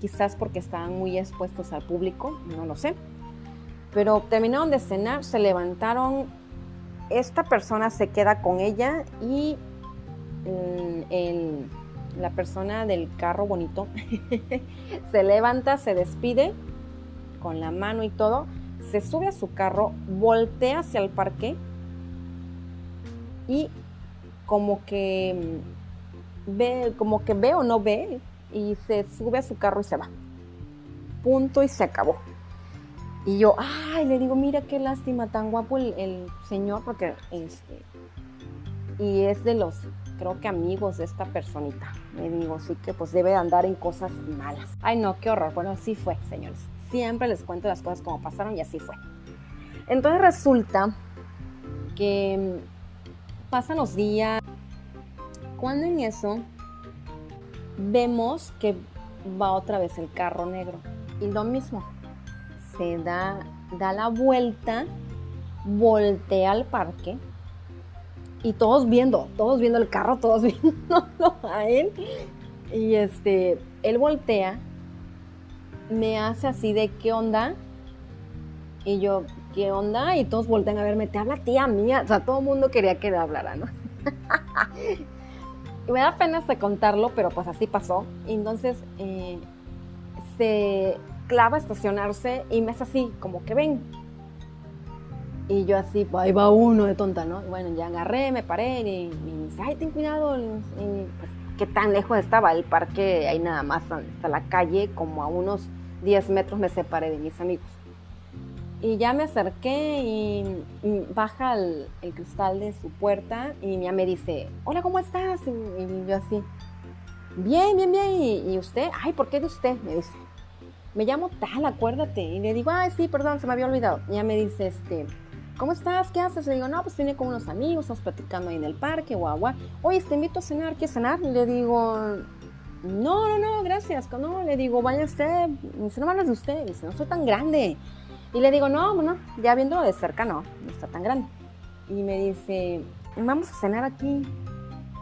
quizás porque estaban muy expuestos al público, no lo sé. Pero terminaron de cenar, se levantaron esta persona se queda con ella y mm, la persona del carro bonito (laughs) se levanta, se despide con la mano y todo, se sube a su carro, voltea hacia el parque y como que mm, ve, como que ve o no ve y se sube a su carro y se va. Punto y se acabó. Y yo, ay, le digo, mira qué lástima, tan guapo el, señor, porque este, y es de los, creo que amigos de esta personita. Me digo, sí que pues debe de andar en cosas malas. Ay, no, qué horror. Bueno, así fue, señores. Siempre les cuento las cosas como pasaron y así fue. Entonces resulta que pasan los días, cuando en eso vemos que va otra vez el carro negro. Y lo mismo, da, da la vuelta, voltea al parque y todos viendo, todos viendo el carro, todos (laughs) viendo a él. Y este, él voltea, me hace así de qué onda. Y yo, ¿qué onda? Y todos voltean a verme, te habla tía mía. O sea, todo el mundo quería que le hablara, ¿no? (laughs) y me da pena de contarlo, pero pues así pasó. Y entonces eh, se clava estacionarse y me hace así, como que ven. Y yo así, pues ahí va uno de tonta, ¿no? Y bueno, ya agarré, me paré y, me dice, ay, ten cuidado. Y, pues, ¿qué tan lejos estaba el parque? Ahí nada más hasta la calle, como a unos 10 metros me separé de mis amigos. Y ya me acerqué y, baja el, cristal de su puerta y ya me dice, hola, ¿cómo estás? Y, yo así, bien, bien, bien. ¿Y, usted? Ay, ¿por qué de usted? Me dice, me llamo tal, acuérdate. Y le digo, ay, sí, perdón, se me había olvidado. Y ya me dice, este, ¿cómo estás? ¿Qué haces? Le digo, no, pues vine con unos amigos, estamos platicando ahí en el parque, guau. Oye, te invito a cenar, ¿quieres cenar? Y le digo, no, no, no, gracias. No, le digo, vaya usted. Me dice, no me hablas de usted. Dice, no soy tan grande. Y le digo, no, bueno, ya viéndolo de cerca, no, no está tan grande. Y me dice, vamos a cenar aquí.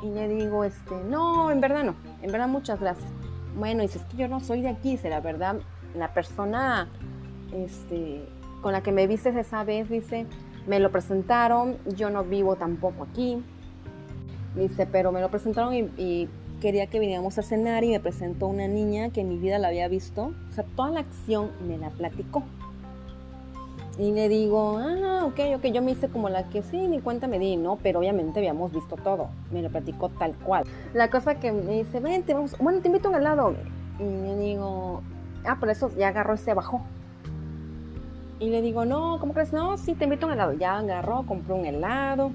Y le digo, este, no, en verdad no, en verdad muchas gracias. Bueno, dice, es que yo no soy de aquí, dice, la verdad, la persona este, con la que me viste esa vez, dice, me lo presentaron, yo no vivo tampoco aquí. Dice, pero me lo presentaron y, quería que viniéramos a cenar y me presentó una niña que en mi vida la había visto. O sea, toda la acción me la platicó. Y le digo, ah, ok, ok, yo me hice como la que sí, ni cuenta me di, ¿no? Pero obviamente habíamos visto todo, me lo platicó tal cual. La cosa que me dice, vente, vamos, bueno, te invito a un helado. Y le digo, ah, por eso ya agarró y se bajó. Y le digo, no, ¿cómo crees? No, sí, te invito a un helado. Ya agarró, compró un helado,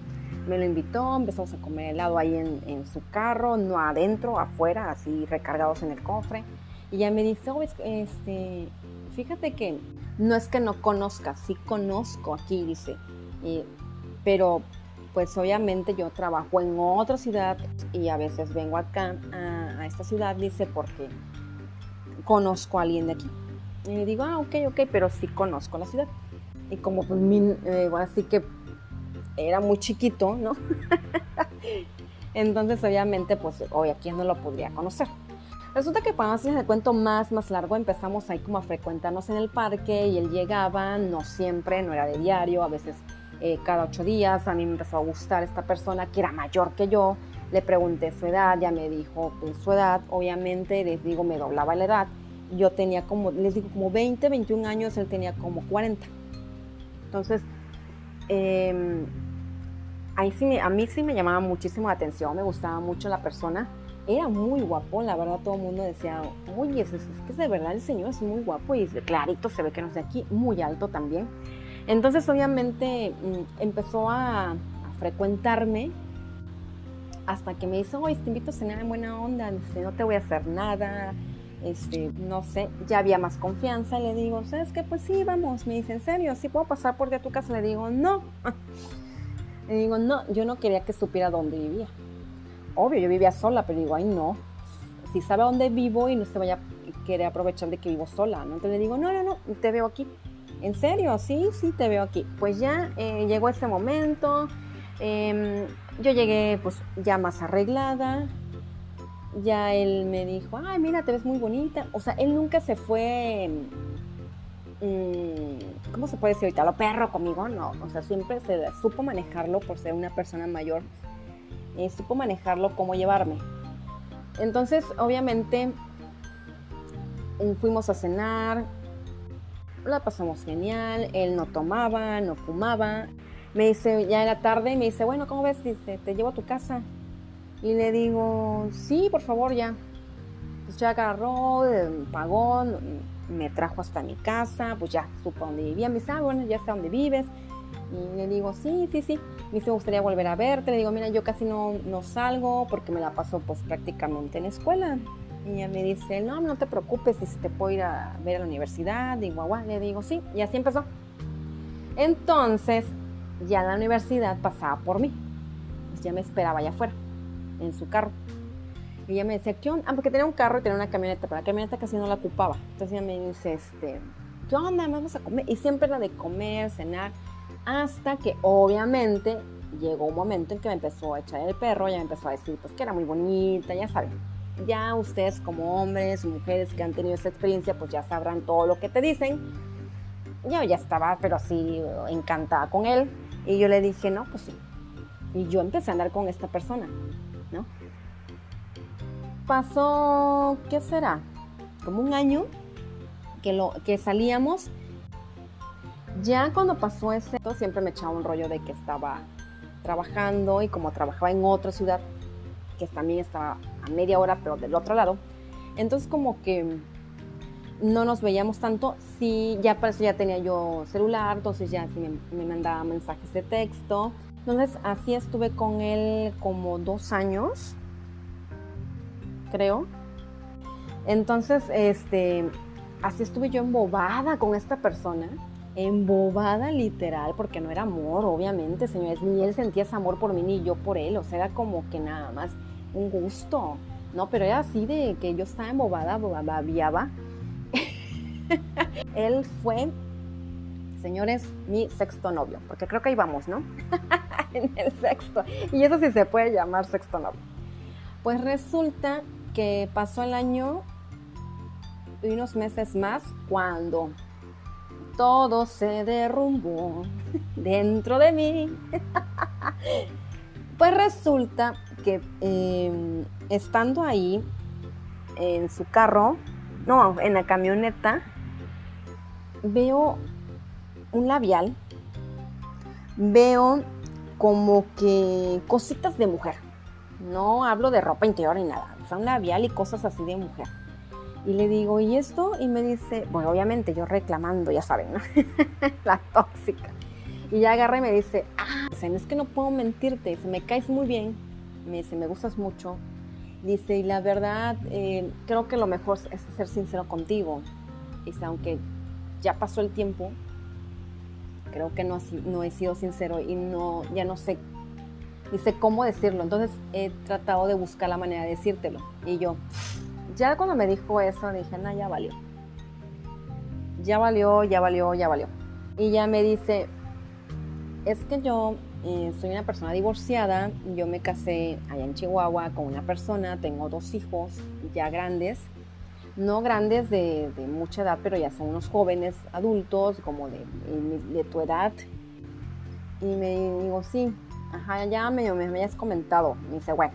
me lo invitó, empezamos a comer helado ahí en, su carro, no adentro, afuera, así recargados en el cofre. Y ya me dice, oh, este, fíjate que no es que no conozca, sí conozco aquí, dice, pero pues obviamente yo trabajo en otra ciudad y a veces vengo acá a, esta ciudad, dice, porque conozco a alguien de aquí. Y digo, ah, ok, ok, pero sí conozco la ciudad. Y como pues mi, eh, así que era muy chiquito, ¿no? (laughs) Entonces obviamente pues hoy aquí no lo podría conocer. Resulta que para hacer el cuento más, más largo, empezamos ahí como a frecuentarnos en el parque y él llegaba, no siempre, no era de diario, a veces eh, cada ocho días. A mí me empezó a gustar esta persona que era mayor que yo. Le pregunté su edad, ya me dijo pues, su edad. Obviamente, les digo, me doblaba la edad. Yo tenía como, les digo, como 20, 21 años, él tenía como 40. Entonces, em, ahí sí, a mí sí me llamaba muchísimo la atención, me gustaba mucho la persona era muy guapo, la verdad todo el mundo decía, oye, es, que de verdad el señor es muy guapo y clarito se ve que no es de aquí, muy alto también. Entonces obviamente mm, empezó a, frecuentarme hasta que me dice, oye, te invito a cenar en buena onda, no te voy a hacer nada, este, no sé, ya había más confianza, le digo, ¿sabes qué? Pues sí, vamos, me dice, ¿en serio? ¿Sí puedo pasar por de tu casa? Le digo, no. (laughs) Le digo, no, yo no quería que supiera dónde vivía obvio, yo vivía sola, pero digo, ay no, si sabe dónde vivo y no se vaya a querer aprovechar de que vivo sola, ¿no? Entonces le digo, no, no, no, te veo aquí. ¿En serio? Sí, sí, te veo aquí. Pues ya eh, llegó ese momento, em, yo llegué pues ya más arreglada, ya él me dijo, ay, mira, te ves muy bonita. O sea, él nunca se fue, mm, ¿cómo se puede decir ahorita? Lo perro conmigo, no. O sea, siempre supo manejarlo por ser una persona mayor eh, supo manejarlo, cómo llevarme. Entonces, obviamente, mm, fuimos a cenar, la pasamos genial, él no tomaba, no fumaba. Me dice, ya era tarde, me dice, bueno, ¿cómo ves? Dice, te llevo a tu casa. Y le digo, sí, por favor, ya. Pues ya agarró, pagó, me trajo hasta mi casa, pues ya supo dónde vivía. Me dice, ah, bueno, ya sé dónde vives. Y le digo, sí, sí, sí. Me dice, me gustaría volver a verte. Le digo, mira, yo casi no, no salgo porque me la paso pues prácticamente en escuela. Y ella me dice, no, no te preocupes, si te puedo ir a ver a la universidad. Y guau, le digo, sí. Y así empezó. Entonces, ya la universidad pasaba por mí. Pues ya me esperaba allá afuera, en su carro. Y ella me decía, ¿qué onda? Ah, porque tenía un carro y tenía una camioneta, pero la camioneta casi no la ocupaba. Entonces ella me dice, este, ¿qué onda? Vamos a comer. Y siempre era de comer, cenar hasta que obviamente llegó un momento en que me empezó a echar el perro, ya me empezó a decir pues que era muy bonita, ya saben. Ya ustedes como hombres, mujeres que han tenido esa experiencia, pues ya sabrán todo lo que te dicen. Yo ya estaba, pero así encantada con él. Y yo le dije, no, pues sí. Y yo empecé a andar con esta persona, ¿no? Pasó, ¿qué será? Como un año que, lo, que salíamos. Ya cuando pasó ese, siempre me echaba un rollo de que estaba trabajando y como trabajaba en otra ciudad, que también estaba a media hora, pero del otro lado, entonces como que no nos veíamos tanto. Sí, ya para eso ya tenía yo celular, entonces ya me, me mandaba mensajes de texto. Entonces así estuve con él como dos años, creo. Entonces, este, así estuve yo embobada con esta persona, embobada literal, porque no era amor, obviamente, señores, ni él sentía ese amor por mí, ni yo por él, o sea, era como que nada más un gusto, ¿no? Pero era así de que yo estaba embobada, babiaba. (laughs) él fue, señores, mi sexto novio, porque creo que ahí vamos, ¿no? (laughs) en el sexto, y eso sí se puede llamar sexto novio. Pues resulta que pasó el año y unos meses más cuando todo se derrumbó (laughs) dentro de mí. pues resulta que em, estando ahí en su carro, no, en la camioneta, veo un labial, veo como que cositas de mujer. No hablo de ropa interior ni nada, o sea, un labial y cosas así de mujer. Y le digo, ¿y esto? Y me dice, bueno, obviamente yo reclamando, ya saben, ¿no? (laughs) la tóxica. Y ya agarra y me dice, ah, es que no puedo mentirte, dice, me caes muy bien, me dice, me gustas mucho. Dice, y la verdad, eh, creo que lo mejor es ser sincero contigo. Dice, aunque ya pasó el tiempo, creo que no, no he sido sincero y no, ya no sé, dice, cómo decirlo. Entonces he tratado de buscar la manera de decírtelo. Y yo, ya cuando me dijo eso, dije, no, ya valió. Ya valió, ya valió, ya valió. Y ya me dice, es que yo eh, soy una persona divorciada, yo me casé allá en Chihuahua con una persona, tengo dos hijos ya grandes, no grandes de, mucha edad, pero ya son unos jóvenes adultos, como de, tu edad. Y me digo, sí, ajá, ya me, me, me hayas comentado. Me dice, bueno,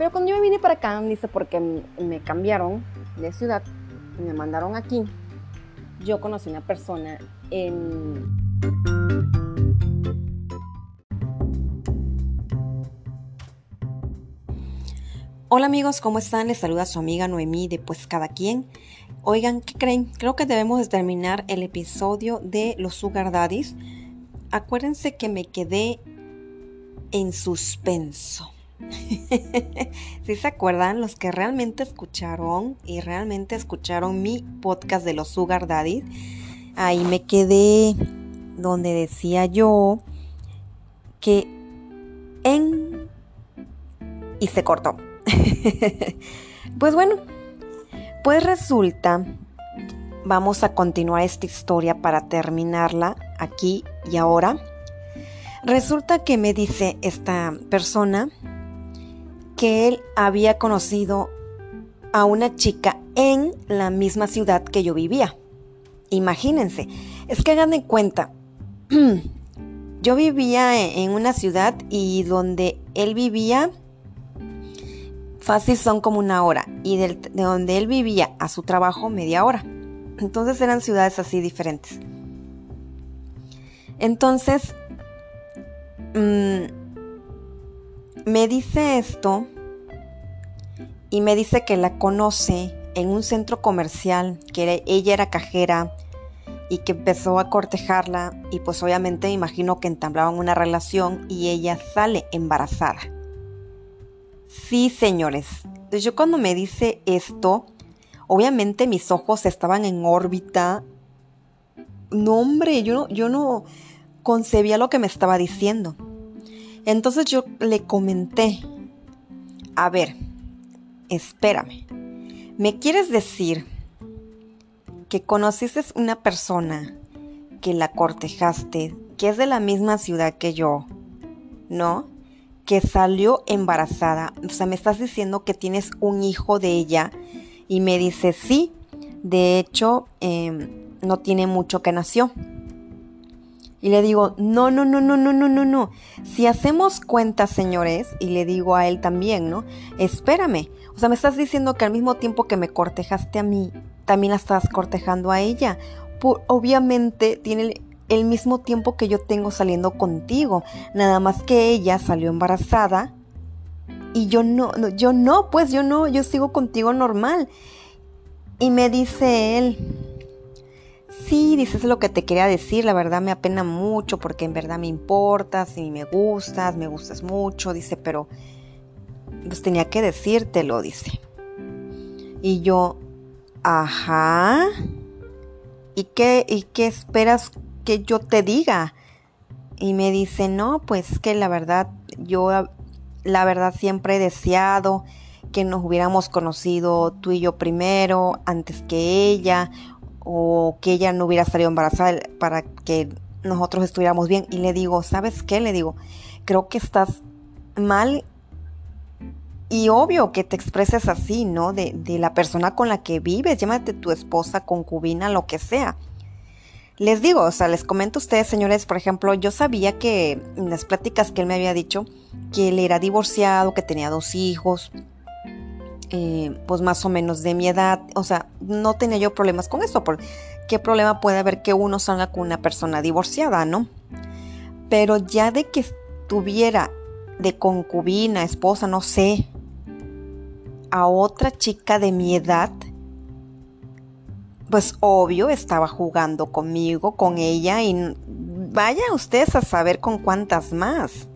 pero cuando yo me vine para acá, dice, porque me cambiaron de ciudad y me mandaron aquí, yo conocí una persona en... Hola amigos, ¿cómo están? Les saluda su amiga Noemí de Pues Cada Quien. Oigan, ¿qué creen? Creo que debemos terminar el episodio de los Sugar Daddies. Acuérdense que me quedé en suspenso. (laughs) si se acuerdan, los que realmente escucharon y realmente escucharon mi podcast de los Sugar Daddy, ahí me quedé donde decía yo que en... y se cortó. (laughs) pues bueno, pues resulta, vamos a continuar esta historia para terminarla aquí y ahora. Resulta que me dice esta persona que él había conocido a una chica en la misma ciudad que yo vivía. Imagínense, es que hagan de cuenta, (clears throat) yo vivía en una ciudad y donde él vivía, fácil son como una hora, y de donde él vivía a su trabajo media hora. Entonces eran ciudades así diferentes. Entonces, mmm, me dice esto y me dice que la conoce en un centro comercial, que ella era cajera y que empezó a cortejarla y pues obviamente me imagino que entablaban una relación y ella sale embarazada. Sí, señores. Yo cuando me dice esto, obviamente mis ojos estaban en órbita. No, hombre, yo yo no concebía lo que me estaba diciendo. Entonces yo le comenté, a ver, espérame, ¿me quieres decir que conociste una persona que la cortejaste, que es de la misma ciudad que yo, ¿no? Que salió embarazada, o sea, me estás diciendo que tienes un hijo de ella y me dice, sí, de hecho, em, no tiene mucho que nació. Y le digo, no, no, no, no, no, no, no, no. Si hacemos cuentas, señores, y le digo a él también, ¿no? Espérame. O sea, me estás diciendo que al mismo tiempo que me cortejaste a mí, también la estás cortejando a ella. obviamente tiene el, mismo tiempo que yo tengo saliendo contigo, nada más que ella salió embarazada y yo no, yo no, pues yo no, yo sigo contigo normal. Y me dice él, sí, dices lo que te quería decir, la verdad me apena mucho porque en verdad me importas y me gustas, me gustas mucho, dice, pero pues tenía que decírtelo, dice. Y yo, ajá. ¿Y qué, ¿Y qué esperas que yo te diga? Y me dice, no, pues que la verdad, yo la verdad siempre he deseado que nos hubiéramos conocido tú y yo primero, antes que ella, o que ella no hubiera salido embarazada para que nosotros estuviéramos bien. Y le digo, ¿sabes qué? Le digo, creo que estás mal y obvio que te expreses así, ¿no? De, de, la persona con la que vives, llámate tu esposa, concubina, lo que sea. Les digo, o sea, les comento a ustedes, señores, por ejemplo, yo sabía que en las pláticas que él me había dicho, que él era divorciado, que tenía dos hijos, eh, pues más o menos de mi edad, o sea, no tenía yo problemas con eso, porque qué problema puede haber que uno salga con una persona divorciada, ¿no? Pero ya de que estuviera de concubina, esposa, no sé, a otra chica de mi edad, pues obvio estaba jugando conmigo, con ella y vaya ustedes a saber con cuántas más.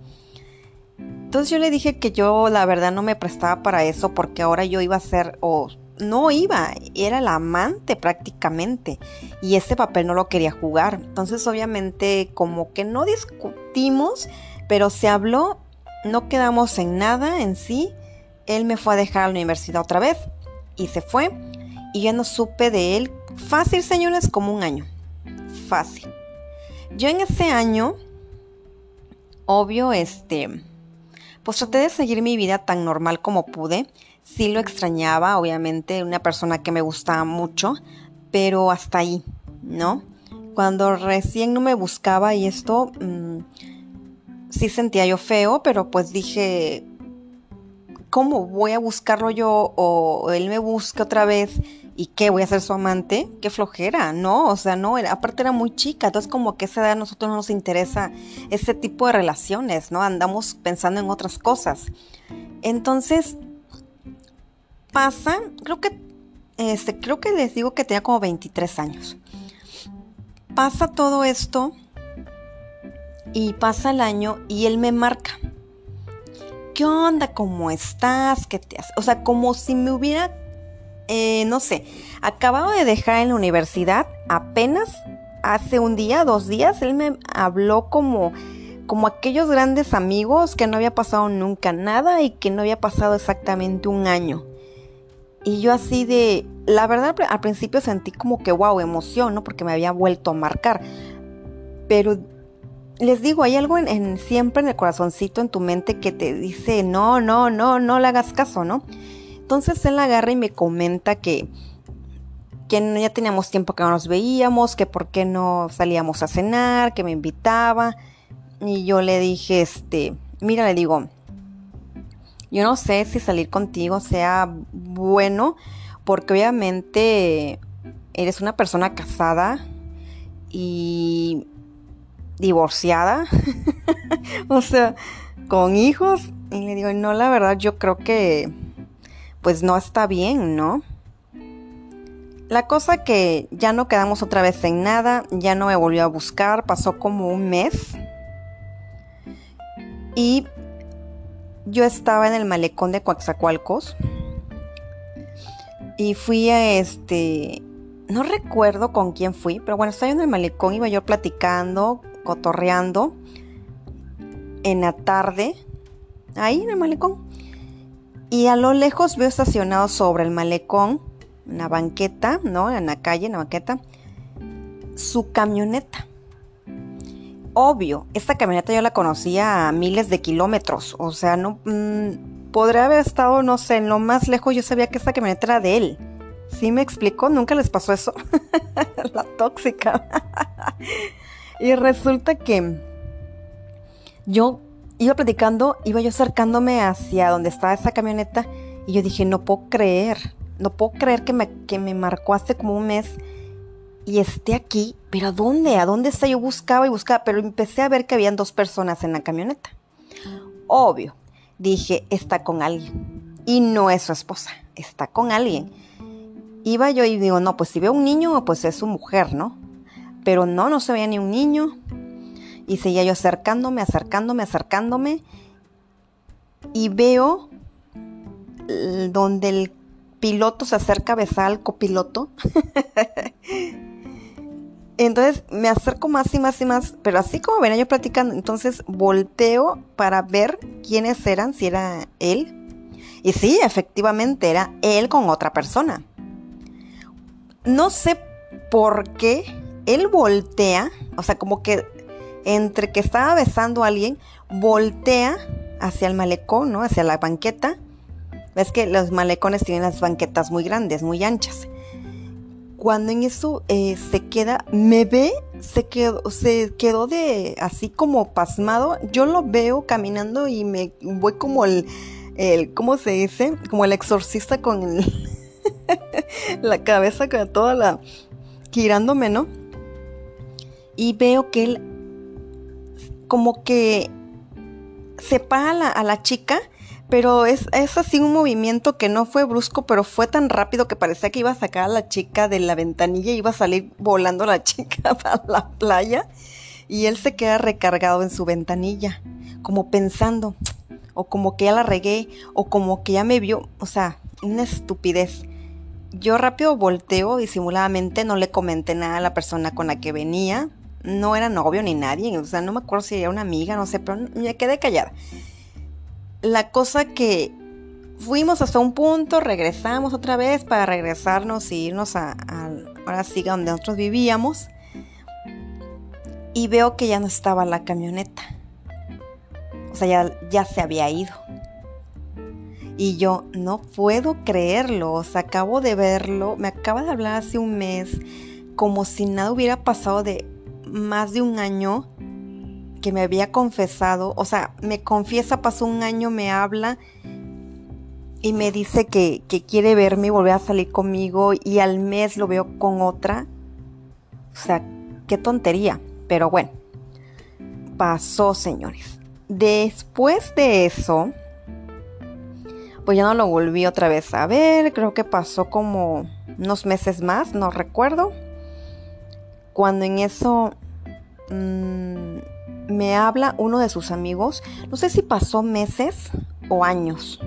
Entonces yo le dije que yo la verdad no me prestaba para eso porque ahora yo iba a ser o no iba, era la amante prácticamente y ese papel no lo quería jugar. Entonces obviamente como que no discutimos, pero se habló, no quedamos en nada en sí él me fue a dejar a la universidad otra vez y se fue y ya no supe de él fácil, señores, como un año. Fácil. Yo en ese año, obvio, este, pues traté de seguir mi vida tan normal como pude. Sí lo extrañaba, obviamente, una persona que me gustaba mucho, pero hasta ahí, ¿no? Cuando recién no me buscaba y esto, mm, sí sentía yo feo, pero pues dije, ¿cómo voy a buscarlo yo o él me busca otra vez y qué voy a ser su amante? Qué flojera, ¿no? O sea, no, aparte era muy chica, entonces como que esa edad a nosotros no nos interesa ese tipo de relaciones, ¿no? Andamos pensando en otras cosas. Entonces, pasa, creo que, este, creo que les digo que tenía como 23 años. Pasa todo esto y pasa el año y él me marca ¿qué onda? ¿Cómo estás? ¿Qué te haces? O sea, como si me hubiera, eh, no sé, acabado de dejar en la universidad, apenas hace un día, dos días, él me habló como, como aquellos grandes amigos que no había pasado nunca nada y que no había pasado exactamente un año. Y yo así de, la verdad al principio sentí como que wow, emoción, ¿no? Porque me había vuelto a marcar. Pero les digo, hay algo en, siempre en el corazoncito, en tu mente, que te dice, no, no, no, no le hagas caso, ¿no? Entonces él agarra y me comenta que, que ya teníamos tiempo que no nos veíamos, que por qué no salíamos a cenar, que me invitaba. Y yo le dije, este, mira, le digo, yo no sé si salir contigo sea bueno, porque obviamente eres una persona casada y divorciada, (laughs) o sea, con hijos. Y le digo, no, la verdad yo creo que pues no está bien, ¿no? La cosa que ya no quedamos otra vez en nada, ya no me volvió a buscar, pasó como un mes. Y yo estaba en el malecón de Coaxacualcos. Y fui a este. No recuerdo con quién fui, pero bueno, estaba en el malecón, iba yo platicando cotorreando en la tarde, ahí en el malecón. Y a lo lejos veo estacionado sobre el malecón, en la banqueta, ¿no? En la calle, en la banqueta, su camioneta. Obvio, esta camioneta yo la conocía a miles de kilómetros, o sea, no mm, podría haber estado, no sé, en lo más lejos yo sabía que esta camioneta era de él. ¿Sí me explicó? ¿Nunca les pasó eso? (laughs) la tóxica. (laughs) Y resulta que yo iba platicando, iba yo acercándome hacia donde estaba esa camioneta y yo dije, no puedo creer no puedo creer que me, que me marcó hace como un mes y esté aquí, pero ¿a dónde? ¿A dónde está? Yo buscaba y buscaba, pero empecé a ver que habían dos personas en la camioneta. Obvio, dije, está con alguien. Y no es su esposa, está con alguien. Iba yo y digo, no, pues si veo un niño, pues es su mujer, ¿no? Pero no, no se veía ni un niño. Y seguía yo acercándome, acercándome, acercándome. Y veo donde el piloto se acerca a besar al copiloto. (laughs) Entonces me acerco más y más y más, pero así como venía yo platicando, entonces volteo para ver quiénes eran, si era él. Y sí, efectivamente era él con otra persona. No sé por qué él voltea, o sea, como que entre que estaba besando a alguien, voltea hacia el malecón, ¿no? Hacia la banqueta. Ves que los malecones tienen las banquetas muy grandes, muy anchas cuando en eso eh, se queda, me ve, se quedó, se quedó de así como pasmado. Yo lo veo caminando y me voy como el, el ¿cómo se dice? Como el exorcista con (laughs) la cabeza con toda la girándome, ¿no? Y veo que él como que separa a la, a la chica pero es, es así un movimiento que no fue brusco, pero fue tan rápido que parecía que iba a sacar a la chica de la ventanilla y iba a salir volando la (laughs) chica a la playa. Y él se queda recargado en su ventanilla, como pensando, o como que ya la regué, o como que ya me vio, o sea, una estupidez. Yo rápido volteo disimuladamente, no le comenté nada a la persona con la que venía. No era novio ni nadie, o sea, no me acuerdo si era una amiga, no sé, pero me quedé callada la cosa que fuimos hasta un punto, regresamos otra vez para regresarnos y irnos a, ahora sí donde nosotros vivíamos. Y veo que ya no estaba la camioneta. O sea, ya, ya se había ido. Y yo no puedo creerlo. O sea, acabo de verlo. Me acaba de hablar hace un mes. Como si nada hubiera pasado de más de un año que me había confesado, o sea, me confiesa, pasó un año, me habla y me dice que, quiere verme y volver a salir conmigo y al mes lo veo con otra. O sea, qué tontería. Pero bueno, pasó, señores. Después de eso, pues ya no lo volví otra vez a ver. Creo que pasó como unos meses más, no recuerdo. Cuando en eso mmm, me habla uno de sus amigos, no sé si pasó meses o años.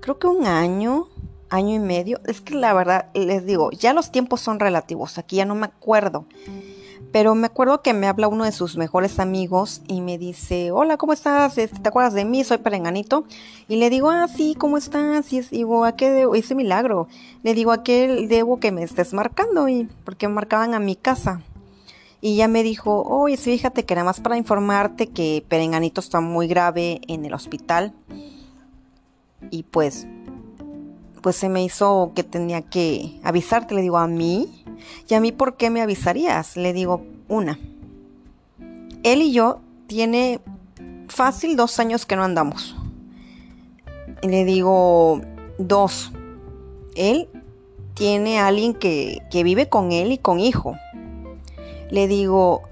Creo que un año, año y medio. Es que la verdad, les digo, ya los tiempos son relativos, aquí ya no me acuerdo. Pero me acuerdo que me habla uno de sus mejores amigos y me dice, hola, ¿cómo estás? Este, ¿Te acuerdas de mí? Soy Perenganito. Y le digo, ah, sí, ¿cómo estás? Y digo, ¿a qué debo? Ese milagro. Le digo, ¿a qué debo que me estés marcando? Y porque marcaban a mi casa. Y ya me dijo, oye, fíjate que nada más para informarte que Perenganito está muy grave en el hospital. Y pues, pues se me hizo que tenía que avisarte. Le digo, ¿a mí? ¿Y a mí por qué me avisarías? Le digo, una. Él y yo tiene fácil dos años que no andamos. Y le digo, dos. Él tiene a alguien que, que vive con él y con hijo le digo,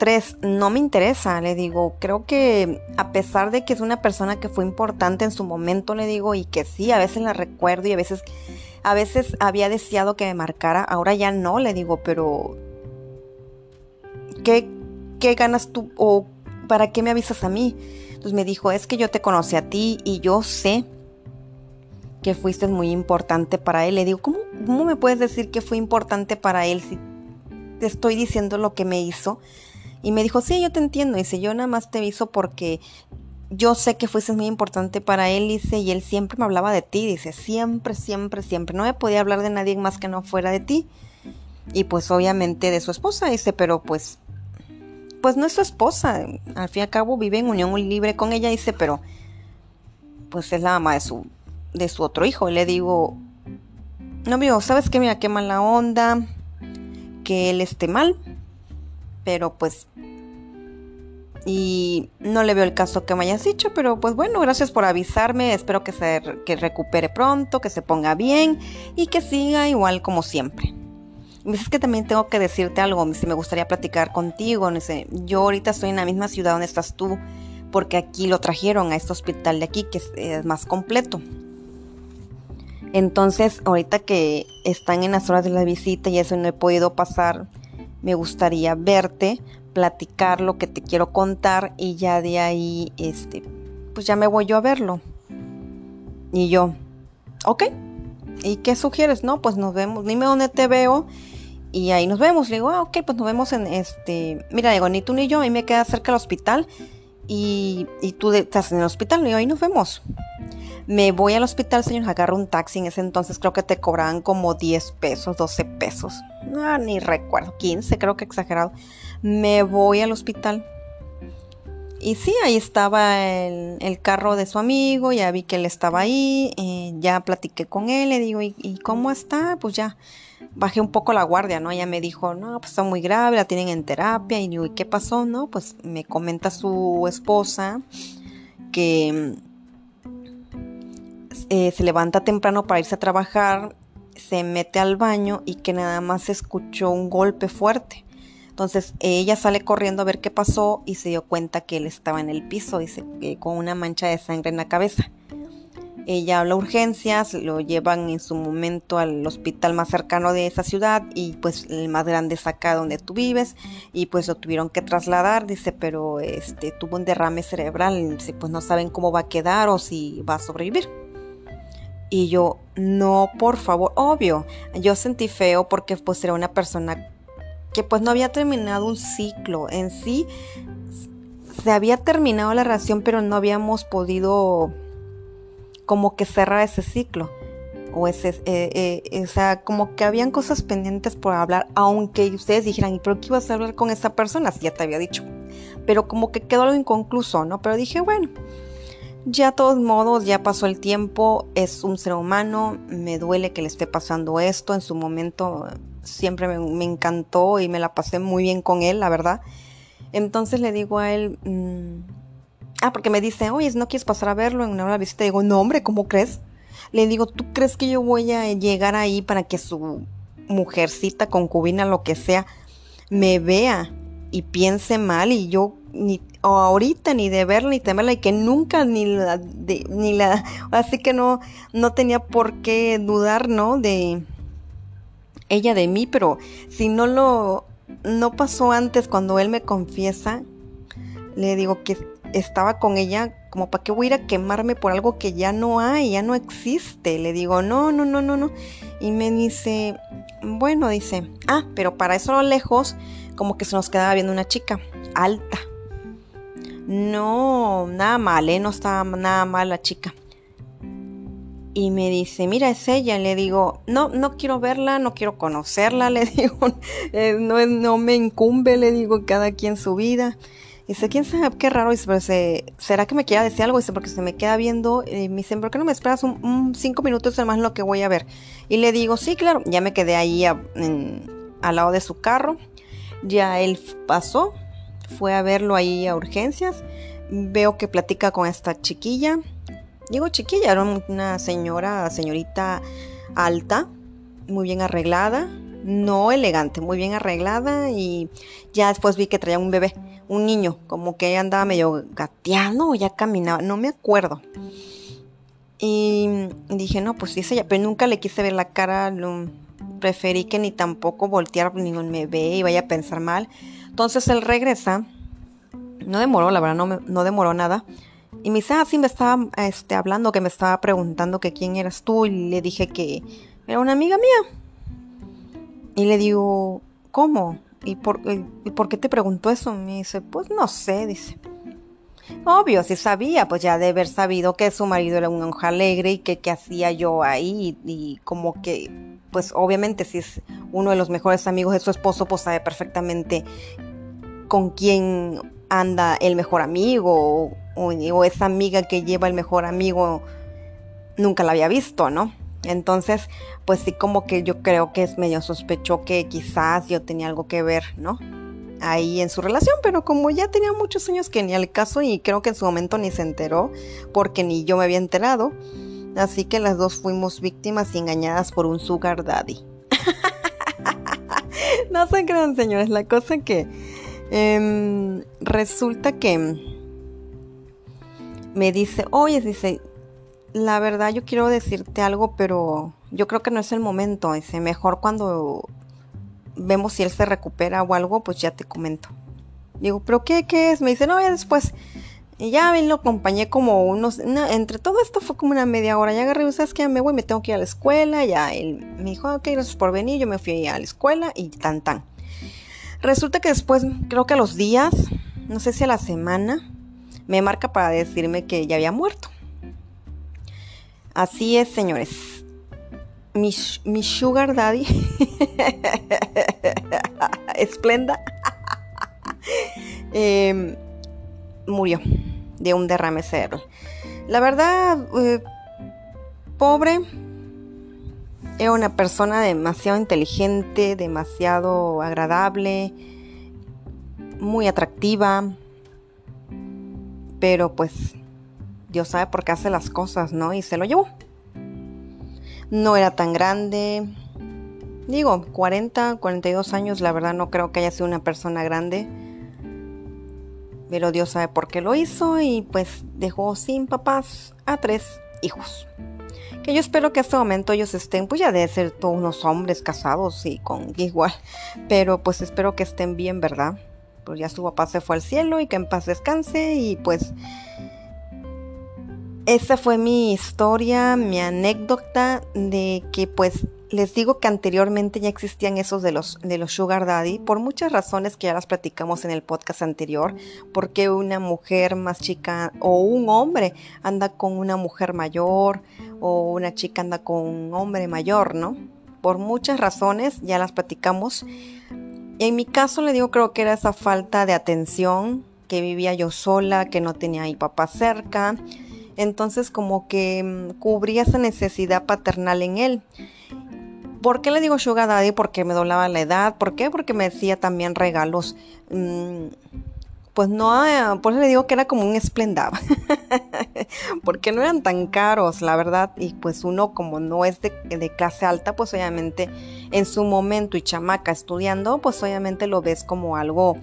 tres, no me interesa, le digo, creo que a pesar de que es una persona que fue importante en su momento, le digo, y que sí, a veces la recuerdo y a veces, a veces había deseado que me marcara, ahora ya no, le digo, pero ¿qué, qué ganas tú o para qué me avisas a mí? Entonces me dijo, es que yo te conocí a ti y yo sé que fuiste muy importante para él. Le digo, ¿cómo, cómo me puedes decir que fue importante para él si te estoy diciendo lo que me hizo. Y me dijo, sí, yo te entiendo. Dice, yo nada más te hizo porque yo sé que fuiste muy importante para él, dice, y él siempre me hablaba de ti, dice, siempre, siempre, siempre. No me podía hablar de nadie más que no fuera de ti. Y pues obviamente de su esposa, dice, pero pues, pues no es su esposa. Al fin y al cabo vive en unión libre con ella, dice, pero pues es la mamá de su, de su otro hijo. Y le digo, no, amigo, ¿sabes qué? Mira, qué mala onda que él esté mal, pero pues y no le veo el caso que me hayas dicho, pero pues bueno, gracias por avisarme, espero que se que recupere pronto, que se ponga bien y que siga igual como siempre. Y es que también tengo que decirte algo, si me gustaría platicar contigo, no sé, yo ahorita estoy en la misma ciudad donde estás tú, porque aquí lo trajeron a este hospital de aquí, que es más completo. Entonces, ahorita que están en las horas de la visita y eso no he podido pasar, me gustaría verte platicar lo que te quiero contar y ya de ahí, este, pues ya me voy yo a verlo. Y yo, ok, ¿y qué sugieres? No, pues nos vemos, dime dónde te veo y ahí nos vemos. Le digo, ah, ok, pues nos vemos en este, mira, digo, ni tú ni yo, a mí me queda cerca del hospital y, y tú estás en el hospital, le digo, ahí nos vemos. Me voy al hospital, señor, agarro un taxi. En ese entonces creo que te cobraban como 10 pesos, 12 pesos. No, ni recuerdo, 15, creo que exagerado. Me voy al hospital. Y sí, ahí estaba el, carro de su amigo, ya vi que él estaba ahí, eh, ya platiqué con él, le digo, ¿y, cómo está? Pues ya bajé un poco la guardia, ¿no? Ella me dijo, no, pues está muy grave, la tienen en terapia, y digo, ¿y qué pasó? No, pues me comenta su esposa que eh, se levanta temprano para irse a trabajar, se mete al baño y que nada más escuchó un golpe fuerte. Entonces ella sale corriendo a ver qué pasó y se dio cuenta que él estaba en el piso, dice, con una mancha de sangre en la cabeza. Ella habla urgencias, lo llevan en su momento al hospital más cercano de esa ciudad y pues el más grande es acá donde tú vives y pues lo tuvieron que trasladar, dice, pero este tuvo un derrame cerebral, pues no saben cómo va a quedar o si va a sobrevivir. Y yo, no, por favor, obvio, yo sentí feo porque pues era una persona que pues no había terminado un ciclo en sí. Se había terminado la relación, pero no habíamos podido como que cerrar ese ciclo. O ese, eh, eh, sea, como que habían cosas pendientes por hablar, aunque ustedes dijeran, ¿y pero qué ibas a hablar con esa persona? Si ya te había dicho. Pero como que quedó algo inconcluso, ¿no? Pero dije, bueno, ya todos modos, ya pasó el tiempo, es un ser humano, me duele que le esté pasando esto, en su momento siempre me, encantó y me la pasé muy bien con él, la verdad. Entonces le digo a él, mm, ah, porque me dice, oye, ¿no quieres pasar a verlo en una hora de visita? digo, no, hombre, ¿cómo crees? Le digo, ¿tú crees que yo voy a llegar ahí para que su mujercita, concubina, lo que sea, me vea y piense mal y yo ni ahorita ni de verla ni temerla y que nunca ni la ni la así que no no tenía por qué dudar no de ella de mí pero si no lo no pasó antes cuando él me confiesa le digo que estaba con ella como para qué voy a ir a quemarme por algo que ya no hay ya no existe le digo no no no no no y me dice bueno dice ah pero para eso lo lejos como que se nos quedaba viendo una chica alta no, nada mal, ¿eh? No estaba nada mal la chica. Y me dice, mira, es ella. Le digo, no, no quiero verla, no quiero conocerla. (laughs) Le digo, eh, no, no me incumbe, le digo, cada quien su vida. Dice, quién sabe, qué raro. Dice, ¿será que me quiera decir algo? Dice, porque se me queda viendo. Y me dice, ¿por qué no me esperas un, cinco minutos más lo que voy a ver? Y le digo, sí, claro. Ya me quedé ahí al lado de su carro. Ya él pasó, fue a verlo ahí a urgencias. Veo que platica con esta chiquilla. Digo chiquilla, era una señora, señorita alta, muy bien arreglada, no elegante, muy bien arreglada y ya después vi que traía un bebé, un niño, como que ella andaba medio gateando o ya caminaba, no me acuerdo. Y dije, no, pues es ella, pero nunca le quise ver la cara, preferí que ni tampoco voltear, ni me ve y vaya a pensar mal. Entonces él regresa, no demoró, la verdad, no, no demoró nada. Y me dice, ah, sí, me estaba este, hablando, que me estaba preguntando que quién eras tú. Y le dije que era una amiga mía. Y le digo, ¿cómo? ¿Y por, ¿Y por qué te preguntó eso? Me dice, pues no sé, dice. Obvio, si sabía, pues ya de haber sabido que su marido era un hoja alegre y que qué hacía yo ahí. Y, como que, pues obviamente si es uno de los mejores amigos de su esposo, pues sabe perfectamente con quién anda el mejor amigo o, esa amiga que lleva el mejor amigo nunca la había visto, ¿no? Entonces, pues sí como que yo creo que es medio sospecho que quizás yo tenía algo que ver, ¿no? ahí en su relación, pero como ya tenía muchos años que ni al caso y creo que en su momento ni se enteró, porque ni yo me había enterado, así que las dos fuimos víctimas y engañadas por un sugar daddy. (laughs) no se crean, señores, la cosa que em, resulta que me dice, oye, dice, la verdad yo quiero decirte algo, pero yo creo que no es el momento, dice, mejor cuando vemos si él se recupera o algo, pues ya te comento. Digo, ¿pero qué, es? Me dice, no, ya después. Y ya lo acompañé como unos. entre todo esto fue como una media hora. Ya agarré, ¿sabes qué? Me voy, me tengo que ir a la escuela. Ya él me dijo, ok, gracias por venir. Yo me fui a la escuela y tan tan. Resulta que después, creo que a los días, no sé si a la semana, me marca para decirme que ya había muerto. Así es, señores mi, sugar daddy, (laughs) esplenda, (laughs) em, murió de un derrame cerebral. La verdad, eh, pobre, era una persona demasiado inteligente, demasiado agradable, muy atractiva, pero pues Dios sabe por qué hace las cosas, ¿no? Y se lo llevó no era tan grande. Digo, 40, 42 años, la verdad no creo que haya sido una persona grande. Pero Dios sabe por qué lo hizo y pues dejó sin papás a tres hijos. Que yo espero que a este momento ellos estén, pues ya de ser todos unos hombres casados y con (laughs) igual. Pero pues espero que estén bien, ¿verdad? Pues ya su papá se fue al cielo y que en paz descanse y pues esa fue mi historia, mi anécdota de que pues les digo que anteriormente ya existían esos de los, de los sugar daddy por muchas razones que ya las platicamos en el podcast anterior, porque una mujer más chica o un hombre anda con una mujer mayor o una chica anda con un hombre mayor, ¿no? Por muchas razones ya las platicamos. En mi caso le digo creo que era esa falta de atención, que vivía yo sola, que no tenía a mi papá cerca entonces como que mm, cubría esa necesidad paternal en él. ¿Por qué le digo Sugar Daddy? Porque me doblaba la edad. ¿Por qué? Porque me decía también regalos. Mm, pues no, eh, por eso le digo que era como un esplendaba. (laughs) Porque no eran tan caros, la verdad. Y pues uno como no es de, clase alta, pues obviamente en su momento y chamaca estudiando, pues obviamente lo ves como algo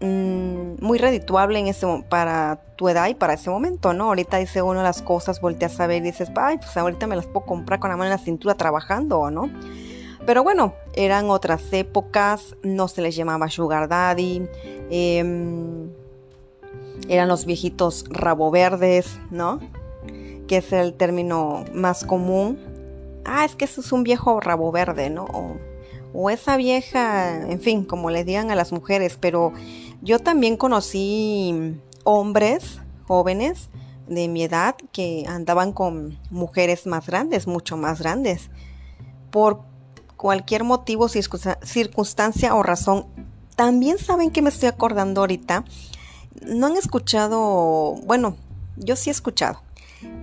Mm, muy redituable en ese, para tu edad y para ese momento, ¿no? Ahorita dice uno las cosas, volteas a ver y dices, ay, pues ahorita me las puedo comprar con la mano en la cintura trabajando, ¿no? Pero bueno, eran otras épocas, no se les llamaba sugar daddy, em, eran los viejitos rabo verdes, ¿no? Que es el término más común. Ah, es que eso es un viejo rabo verde, ¿no? o esa vieja, en fin, como le digan a las mujeres, pero yo también conocí hombres jóvenes de mi edad que andaban con mujeres más grandes, mucho más grandes, por cualquier motivo, circunstancia o razón. También saben que me estoy acordando ahorita, no han escuchado, bueno, yo sí he escuchado,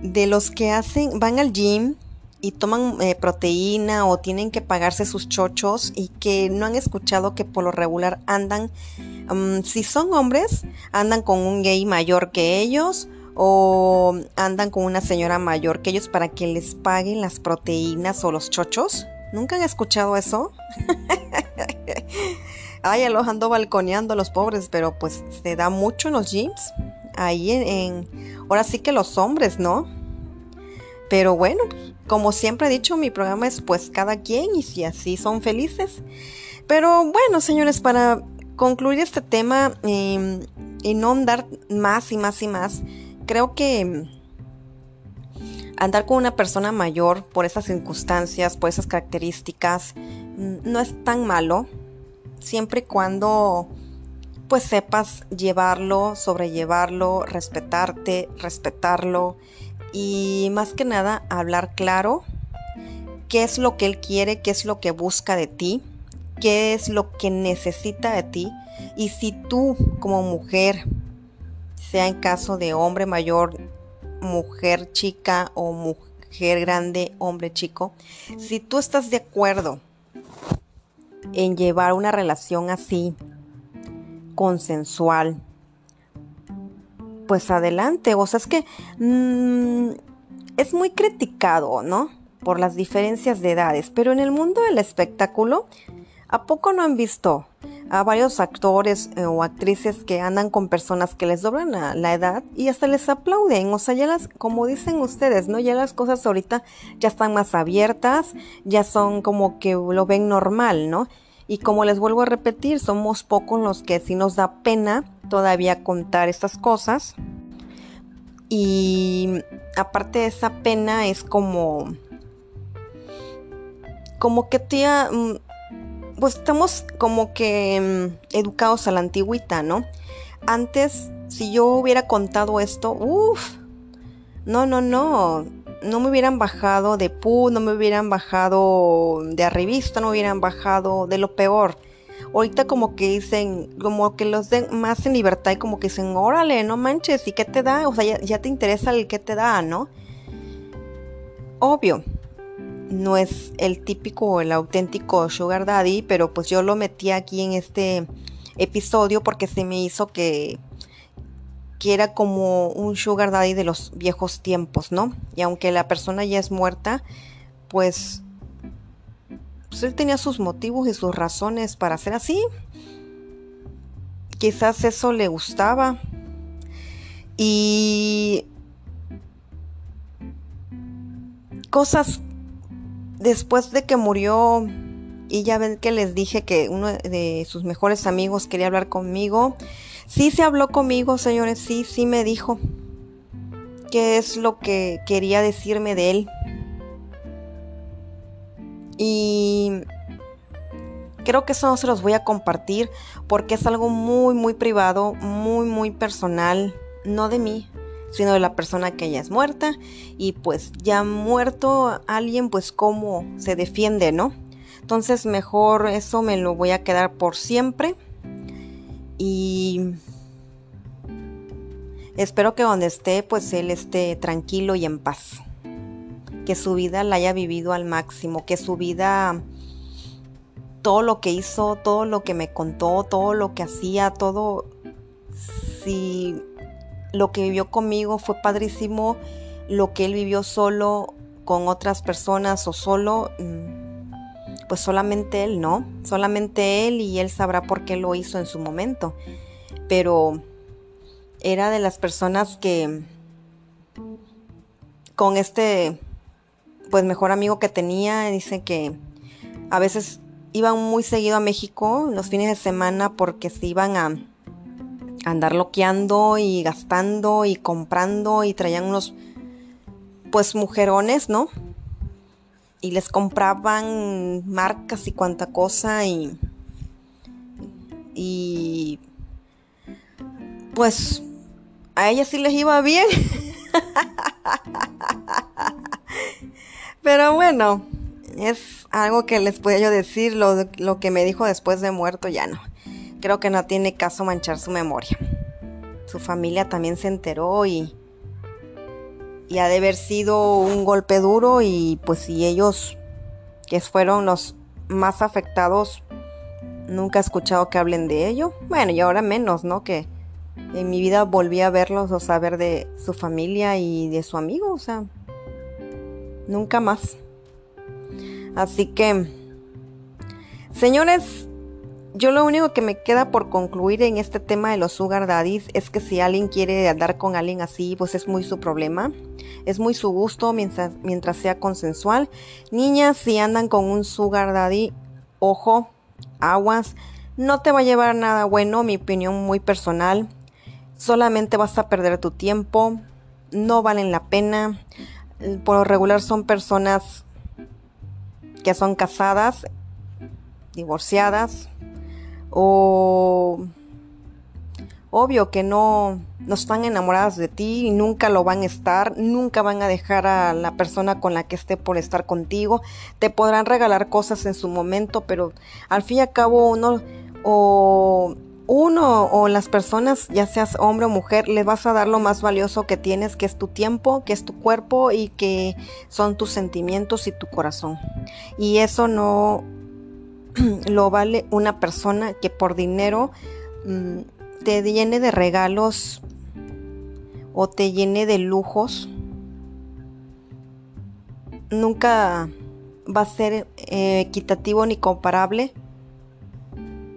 de los que hacen, van al gym, y toman eh, proteína o tienen que pagarse sus chochos y que no han escuchado que por lo regular andan, mm, si son hombres, andan con un gay mayor que ellos o andan con una señora mayor que ellos para que les paguen las proteínas o los chochos. ¿Nunca han escuchado eso? (laughs) Ay, los ando balconeando los pobres, pero pues se da mucho en los gyms. Ahí en ahora sí que los hombres, ¿no? Pero bueno, como siempre he dicho, mi programa es pues cada quien y si así son felices. Pero bueno, señores, para concluir este tema em, y no andar más y más y más, creo que andar con una persona mayor por esas circunstancias, por esas características, no es tan malo, siempre y cuando pues sepas llevarlo, sobrellevarlo, respetarte, respetarlo y más que nada hablar claro qué es lo que él quiere, qué es lo que busca de ti, qué es lo que necesita de ti y si tú como mujer, sea en caso de hombre mayor, mujer chica o mujer grande, hombre chico, si tú estás de acuerdo en llevar una relación así, consensual, pues adelante. O sea, es que mm, es muy criticado, ¿no? Por las diferencias de edades, pero en el mundo del espectáculo, ¿a poco no han visto a varios actores eh, o actrices que andan con personas que les doblan la edad y hasta les aplauden? O sea, ya las, como dicen ustedes, ¿no? Ya las cosas ahorita ya están más abiertas, ya son como que lo ven normal, ¿no? Y como les vuelvo a repetir, somos pocos los que sí nos da pena todavía contar estas cosas. Y aparte de esa pena es como como que tía mm, pues estamos como que mm, educados a la antigüita, ¿no? Antes si yo hubiera contado esto, uff, no, no, no, no me hubieran bajado de pu, no me hubieran bajado de arribista, no me hubieran bajado de lo peor. Ahorita como que dicen, como que los den más en libertad y como que dicen, órale, no manches, ¿y qué te da? O sea, ya, te interesa el qué te da, ¿no? Obvio, no es el típico el auténtico Sugar Daddy, pero pues yo lo metí aquí en este episodio porque se me hizo que que era como un sugar daddy de los viejos tiempos, ¿no? Y aunque la persona ya es muerta, pues, pues él tenía sus motivos y sus razones para ser así. Quizás eso le gustaba. Y cosas después de que murió y ya ven que les dije que uno de sus mejores amigos quería hablar conmigo Sí se habló conmigo, señores, sí, sí me dijo qué es lo que quería decirme de él. Y creo que eso no se los voy a compartir porque es algo muy, muy privado, muy, muy personal, no de mí, sino de la persona que ya es muerta. Y pues ya muerto alguien, pues cómo se defiende, ¿no? Entonces mejor eso me lo voy a quedar por siempre y espero que donde esté, pues él esté tranquilo y en paz. Que su vida la haya vivido al máximo, que su vida, todo lo que hizo, todo lo que me contó, todo lo que hacía, todo, si lo que vivió conmigo fue padrísimo, lo que él vivió solo con otras personas o solo, mm, pues solamente él, ¿no? Solamente él y él sabrá por qué lo hizo en su momento. Pero era de las personas que con este pues mejor amigo que tenía, dice que a veces iban muy seguido a México los fines de semana porque se iban a andar loqueando y gastando y comprando y traían unos pues mujerones, ¿no? y les compraban marcas y cuanta cosa y y pues a ellas sí les iba bien (laughs) pero bueno es algo que les puedo yo decir lo, lo que me dijo después de muerto ya no creo que no tiene caso manchar su memoria su familia también se enteró y y ha de haber sido un golpe duro y pues si ellos que fueron los más afectados nunca he escuchado que hablen de ello. Bueno, y ahora menos, ¿no? Que en mi vida volví a verlos o saber de su familia y de su amigo, o sea, nunca más. Así que, señores, yo lo único que me queda por concluir en este tema de los sugar daddies es que si alguien quiere andar con alguien así, pues es muy su problema. Es muy su gusto mientras, mientras sea consensual. Niñas, si andan con un sugar daddy, ojo, aguas. No te va a llevar nada bueno, mi opinión muy personal. Solamente vas a perder tu tiempo. No valen la pena. Por lo regular son personas que son casadas, divorciadas o obvio que no, no están enamoradas de ti y nunca lo van a estar, nunca van a dejar a la persona con la que esté por estar contigo, te podrán regalar cosas en su momento, pero al fin y al cabo uno o uno o las personas, ya seas hombre o mujer, les vas a dar lo más valioso que tienes, que es tu tiempo, que es tu cuerpo y que son tus sentimientos y tu corazón. Y eso no (clears throat) lo vale una persona que por dinero mm, te llene de regalos o te llene de lujos, nunca va a ser eh, equitativo ni comparable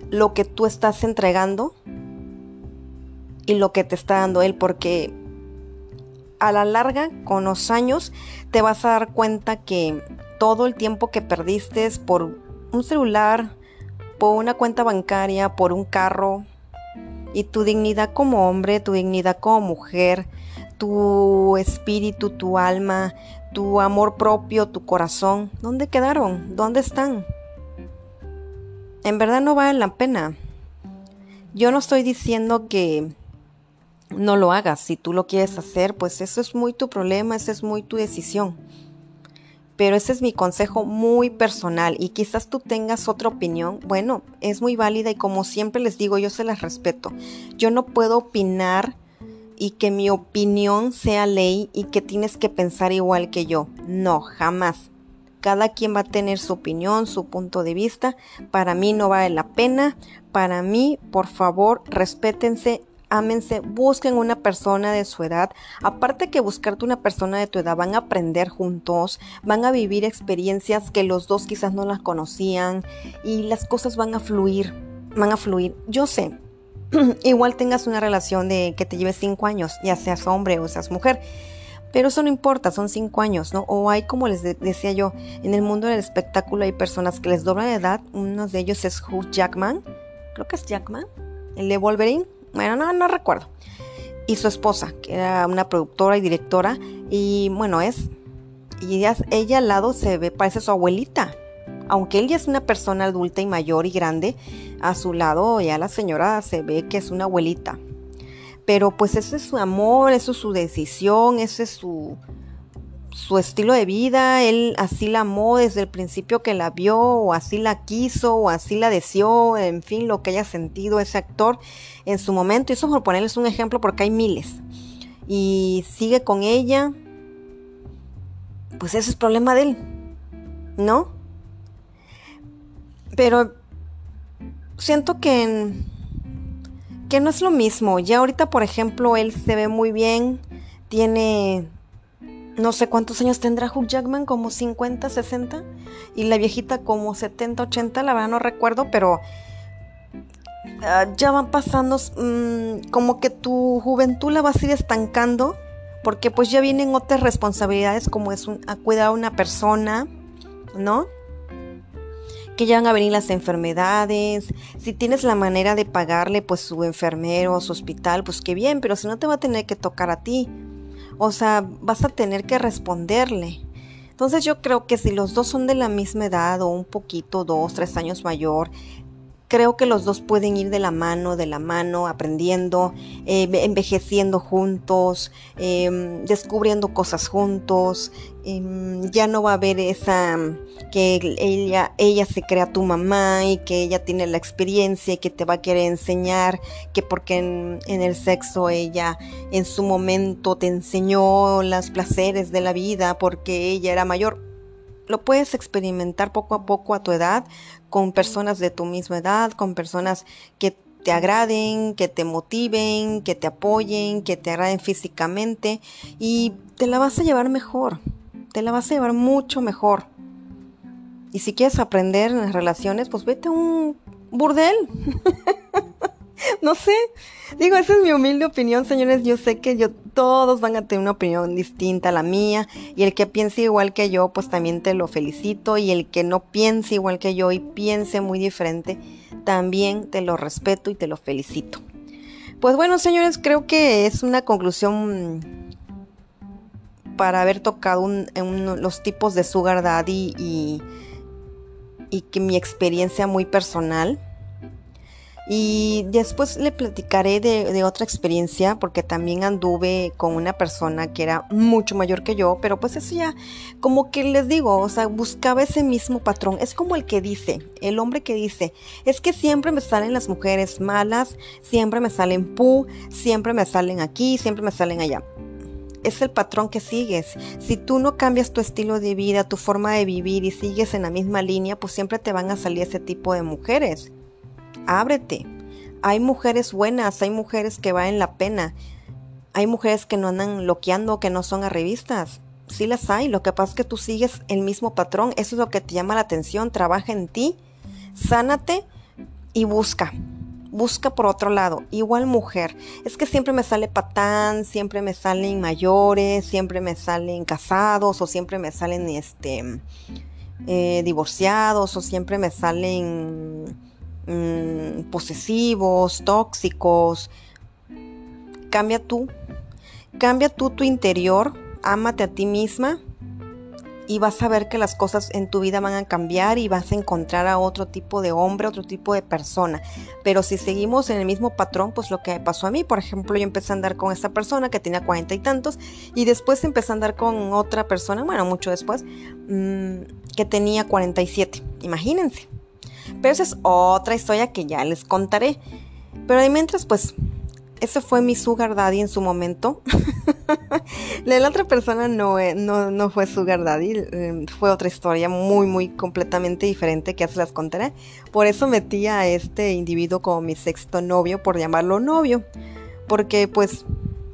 lo que tú estás entregando y lo que te está dando él, porque a la larga, con los años, te vas a dar cuenta que todo el tiempo que perdiste por un celular, por una cuenta bancaria, por un carro, y tu dignidad como hombre, tu dignidad como mujer, tu espíritu, tu alma, tu amor propio, tu corazón, ¿dónde quedaron? ¿Dónde están? En verdad no vale la pena. Yo no estoy diciendo que no lo hagas. Si tú lo quieres hacer, pues eso es muy tu problema, esa es muy tu decisión. Pero ese es mi consejo muy personal y quizás tú tengas otra opinión. Bueno, es muy válida y como siempre les digo, yo se las respeto. Yo no puedo opinar y que mi opinión sea ley y que tienes que pensar igual que yo. No, jamás. Cada quien va a tener su opinión, su punto de vista. Para mí no vale la pena. Para mí, por favor, respétense, ámense, busquen una persona de su edad. Aparte que buscarte una persona de tu edad, van a aprender juntos, van a vivir experiencias que los dos quizás no las conocían y las cosas van a fluir, van a fluir. Yo sé, (clears throat) igual tengas una relación de que te lleve cinco años, ya seas hombre o seas mujer. Pero eso no importa, son cinco años, ¿no? O hay, como les decía yo, en el mundo del espectáculo hay personas que les doblan de edad. Uno de ellos es Hugh Jackman, creo que es Jackman, el de Wolverine. Bueno, no, no recuerdo. Y su esposa, que era una productora y directora. Y bueno, es. Y ella, ella al lado se ve, parece su abuelita aunque él ya es una persona adulta y mayor y grande, a su lado ya la señora se ve que es una abuelita. Pero pues ese es su amor, eso es su decisión, ese es su, su estilo de vida, él así la amó desde el principio que la vio, o así la quiso, o así la deseó, en fin, lo que haya sentido ese actor en su momento. Y eso por ponerles un ejemplo porque hay miles. Y sigue con ella, pues ese es problema de él, ¿no? Pero siento que, que no es lo mismo. Ya ahorita, por ejemplo, él se ve muy bien, tiene no sé cuántos años tendrá Hugh Jackman, como 50, 60, y la viejita como 70, 80, la verdad no recuerdo, pero ah, ya van pasando, mm, como que tu juventud la vas a ir estancando, porque pues ya vienen otras responsabilidades como es a cuidar a una persona, ¿no? que ya van a venir las enfermedades, si tienes la manera de pagarle pues su enfermero, su hospital, pues qué bien, pero si no te va a tener que tocar a ti. O sea, vas a tener que responderle. Entonces yo creo que si los dos son de la misma edad o un poquito, dos, tres años mayor, creo que los dos pueden ir de la mano, de la mano, aprendiendo, eh, envejeciendo juntos, em, descubriendo cosas juntos. Em, ya no va a haber esa que ella, ella se crea tu mamá y que ella tiene la experiencia y que te va a querer enseñar, que porque en, en el sexo ella en su momento te enseñó los placeres de la vida porque ella era mayor lo puedes experimentar poco a poco a tu edad, con personas de tu misma edad, con personas que te agraden, que te motiven, que te apoyen, que te agraden físicamente y te la vas a llevar mejor, te la vas a llevar mucho mejor. Y si quieres aprender en las relaciones, pues vete a un burdel. (laughs) (laughs) no sé. Digo, esa es mi humilde opinión, señores. Yo sé que yo, todos van a tener una opinión distinta a la mía. Y el que piense igual que yo, pues también te lo felicito. Y el que no piense igual que yo y piense muy diferente, también te lo respeto y te lo felicito. Pues bueno, señores, creo que es una conclusión para haber tocado los tipos de sugar daddy y, y que mi experiencia muy personal. Y después le platicaré de, otra experiencia, porque también anduve con una persona que era mucho mayor que yo, pero pues eso ya, como que les digo, o sea, buscaba ese mismo patrón. Es como el que dice, el hombre que dice, es que siempre me salen las mujeres malas, siempre me salen pu, siempre me salen aquí, siempre me salen allá es el patrón que sigues. Si tú no cambias tu estilo de vida, tu forma de vivir y sigues en la misma línea, pues siempre te van a salir ese tipo de mujeres ábrete, hay mujeres buenas, hay mujeres que valen la pena, hay mujeres que no andan loqueando, que no son arribistas. Sí las hay, lo que pasa es que tú sigues el mismo patrón, eso es lo que te llama la atención, trabaja en ti, sánate y busca. Busca por otro lado. Igual mujer, es que siempre me sale patán, siempre me salen mayores, siempre me salen casados o siempre me salen este eh, divorciados o siempre me salen mm, posesivos, tóxicos. Cambia tú, cambia tú tu interior, ámate a ti misma y vas a ver que las cosas en tu vida van a cambiar y vas a encontrar a otro tipo de hombre, otro tipo de persona. Pero si seguimos en el mismo patrón, pues lo que pasó a mí, por ejemplo, yo empecé a andar con esta persona que tenía cuarenta y tantos y después empecé a andar con otra persona, bueno, mucho después, mm, que tenía 47, imagínense. Pero esa es otra historia que ya les contaré. Pero de mientras, pues ese fue mi sugar daddy en su momento. (laughs) la otra persona no, eh, no, no, fue sugar daddy, eh, fue otra historia muy, muy completamente diferente que ya se las contaré. Por eso metí a este individuo como mi sexto novio, por llamarlo novio. Porque pues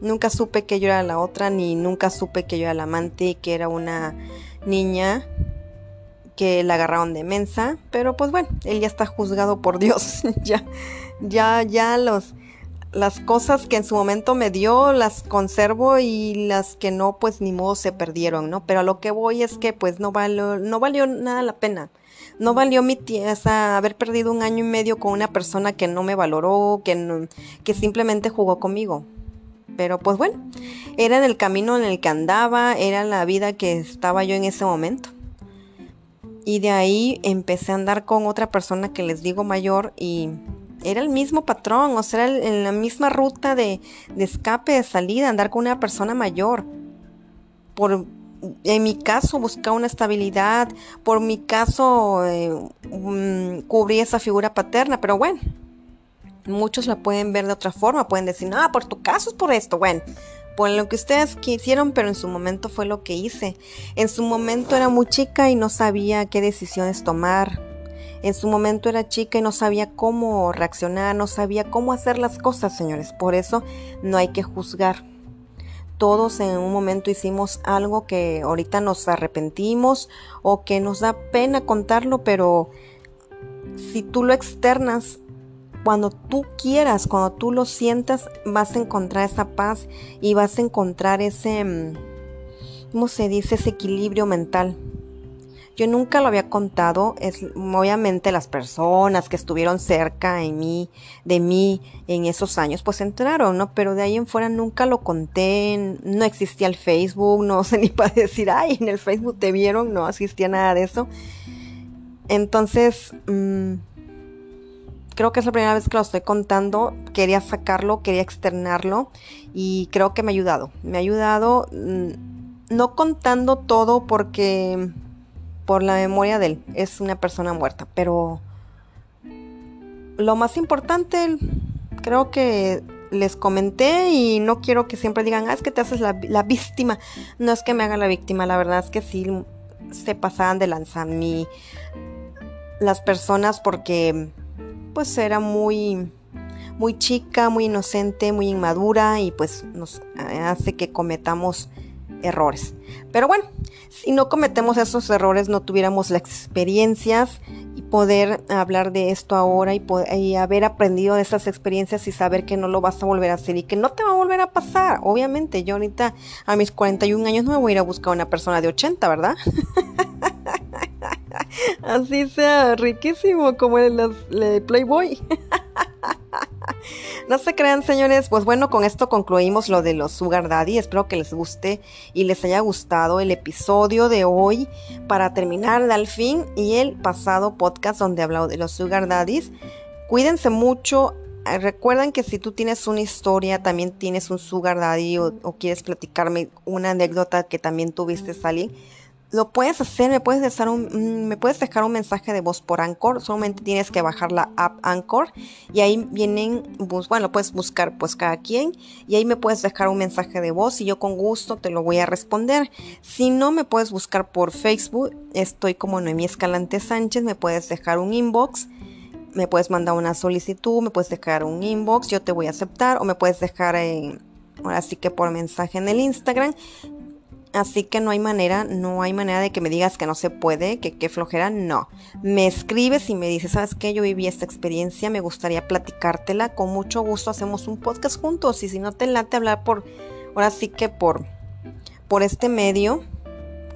nunca supe que yo era la otra, ni nunca supe que yo era la amante y que era una niña que la agarraron de mensa. Pero pues bueno, él ya está juzgado por Dios. (laughs) ya, ya, ya los las cosas que en su momento me dio las conservo y las que no pues ni modo se perdieron, ¿no? Pero a lo que voy es que pues no valió, no valió nada la pena. No valió mi tía, haber perdido un año y medio con una persona que no me valoró, que, que simplemente jugó conmigo. Pero pues bueno, era en el camino en el que andaba, era la vida que estaba yo en ese momento. Y de ahí empecé a andar con otra persona que les digo mayor y era el mismo patrón, o sea, era en la misma ruta de, escape, de salida, andar con una persona mayor. Por, en mi caso, buscar una estabilidad, por mi caso, eh, mm, cubrir esa figura paterna, pero bueno, muchos la pueden ver de otra forma, pueden decir, no, por tu caso es por esto, bueno. Por lo que ustedes quisieron, pero en su momento fue lo que hice. En su momento era muy chica y no sabía qué decisiones tomar en su momento era chica y no sabía cómo reaccionar, no sabía cómo hacer las cosas, señores. Por eso no hay que juzgar. Todos en un momento hicimos algo que ahorita nos arrepentimos o que nos da pena contarlo, pero si tú lo externas, cuando tú quieras, cuando tú lo sientas, vas a encontrar esa paz y vas a encontrar ese, mm, ¿cómo se dice? Ese equilibrio mental. Yo nunca lo había contado, es obviamente las personas que estuvieron cerca de mí, de mí en esos años, pues entraron, ¿no? Pero de ahí en fuera nunca lo conté, no existía el Facebook, no sé ni (laughs) para decir, ay, en el Facebook te vieron, no existía nada de eso. Entonces, mm, creo que es la primera vez que lo estoy contando, quería sacarlo, quería externarlo y creo que me ha ayudado. Me ha ayudado mm, no contando todo porque por la memoria de él. Es una persona muerta, pero lo más importante, creo que les comenté y no quiero que siempre digan, ah, es que te haces la, víctima. No es que me haga la víctima, la verdad es que sí se pasaban de lanza mí las personas porque pues era muy muy chica, muy inocente, muy inmadura y pues nos hace que cometamos errores. Pero bueno, si no cometemos esos errores, no tuviéramos las experiencias y poder hablar de esto ahora y, haber aprendido de esas experiencias y saber que no lo vas a volver a hacer y que no te va a volver a pasar. Obviamente, yo ahorita a mis 41 años no me voy a ir a buscar una persona de 80, ¿verdad? (laughs) (laughs) Así sea riquísimo como el, Playboy. (laughs) no se crean, señores. Pues bueno, con esto concluimos lo de los Sugar Daddy. Espero que les guste y les haya gustado el episodio de hoy para terminar al fin y el pasado podcast donde hablado de los Sugar Daddies. Cuídense mucho. Eh, recuerden que si tú tienes una historia, también tienes un Sugar Daddy o, quieres platicarme una anécdota que también tuviste, Salí lo puedes hacer, me puedes dejar un, mm, me puedes dejar un mensaje de voz por Anchor, solamente tienes que bajar la app Anchor y ahí vienen, bueno, puedes buscar pues cada quien y ahí me puedes dejar un mensaje de voz y yo con gusto te lo voy a responder. Si no, me puedes buscar por Facebook, estoy como Noemí Escalante Sánchez, me puedes dejar un inbox me puedes mandar una solicitud, me puedes dejar un inbox, yo te voy a aceptar o me puedes dejar en, ahora sí que por mensaje en el Instagram. Así que no hay manera, no hay manera de que me digas que no se puede, que qué flojera, no. Me escribes y me dices, ¿sabes qué? Yo viví esta experiencia, me gustaría platicártela, con mucho gusto hacemos un podcast juntos y si no te late hablar por, ahora sí que por, por este medio,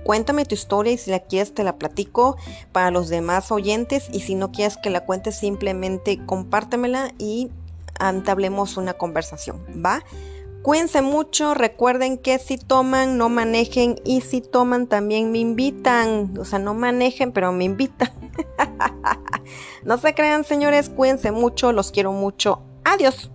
Cuéntame tu historia y si la quieres te la platico para los demás oyentes y si no quieres que la cuentes simplemente compártemela y entablemos una conversación, ¿va? Cuídense mucho, recuerden que si toman, no manejen y si toman también me invitan, o sea, no manejen, pero me invitan. (laughs) no se crean, señores, cuídense mucho, los quiero mucho. Adiós.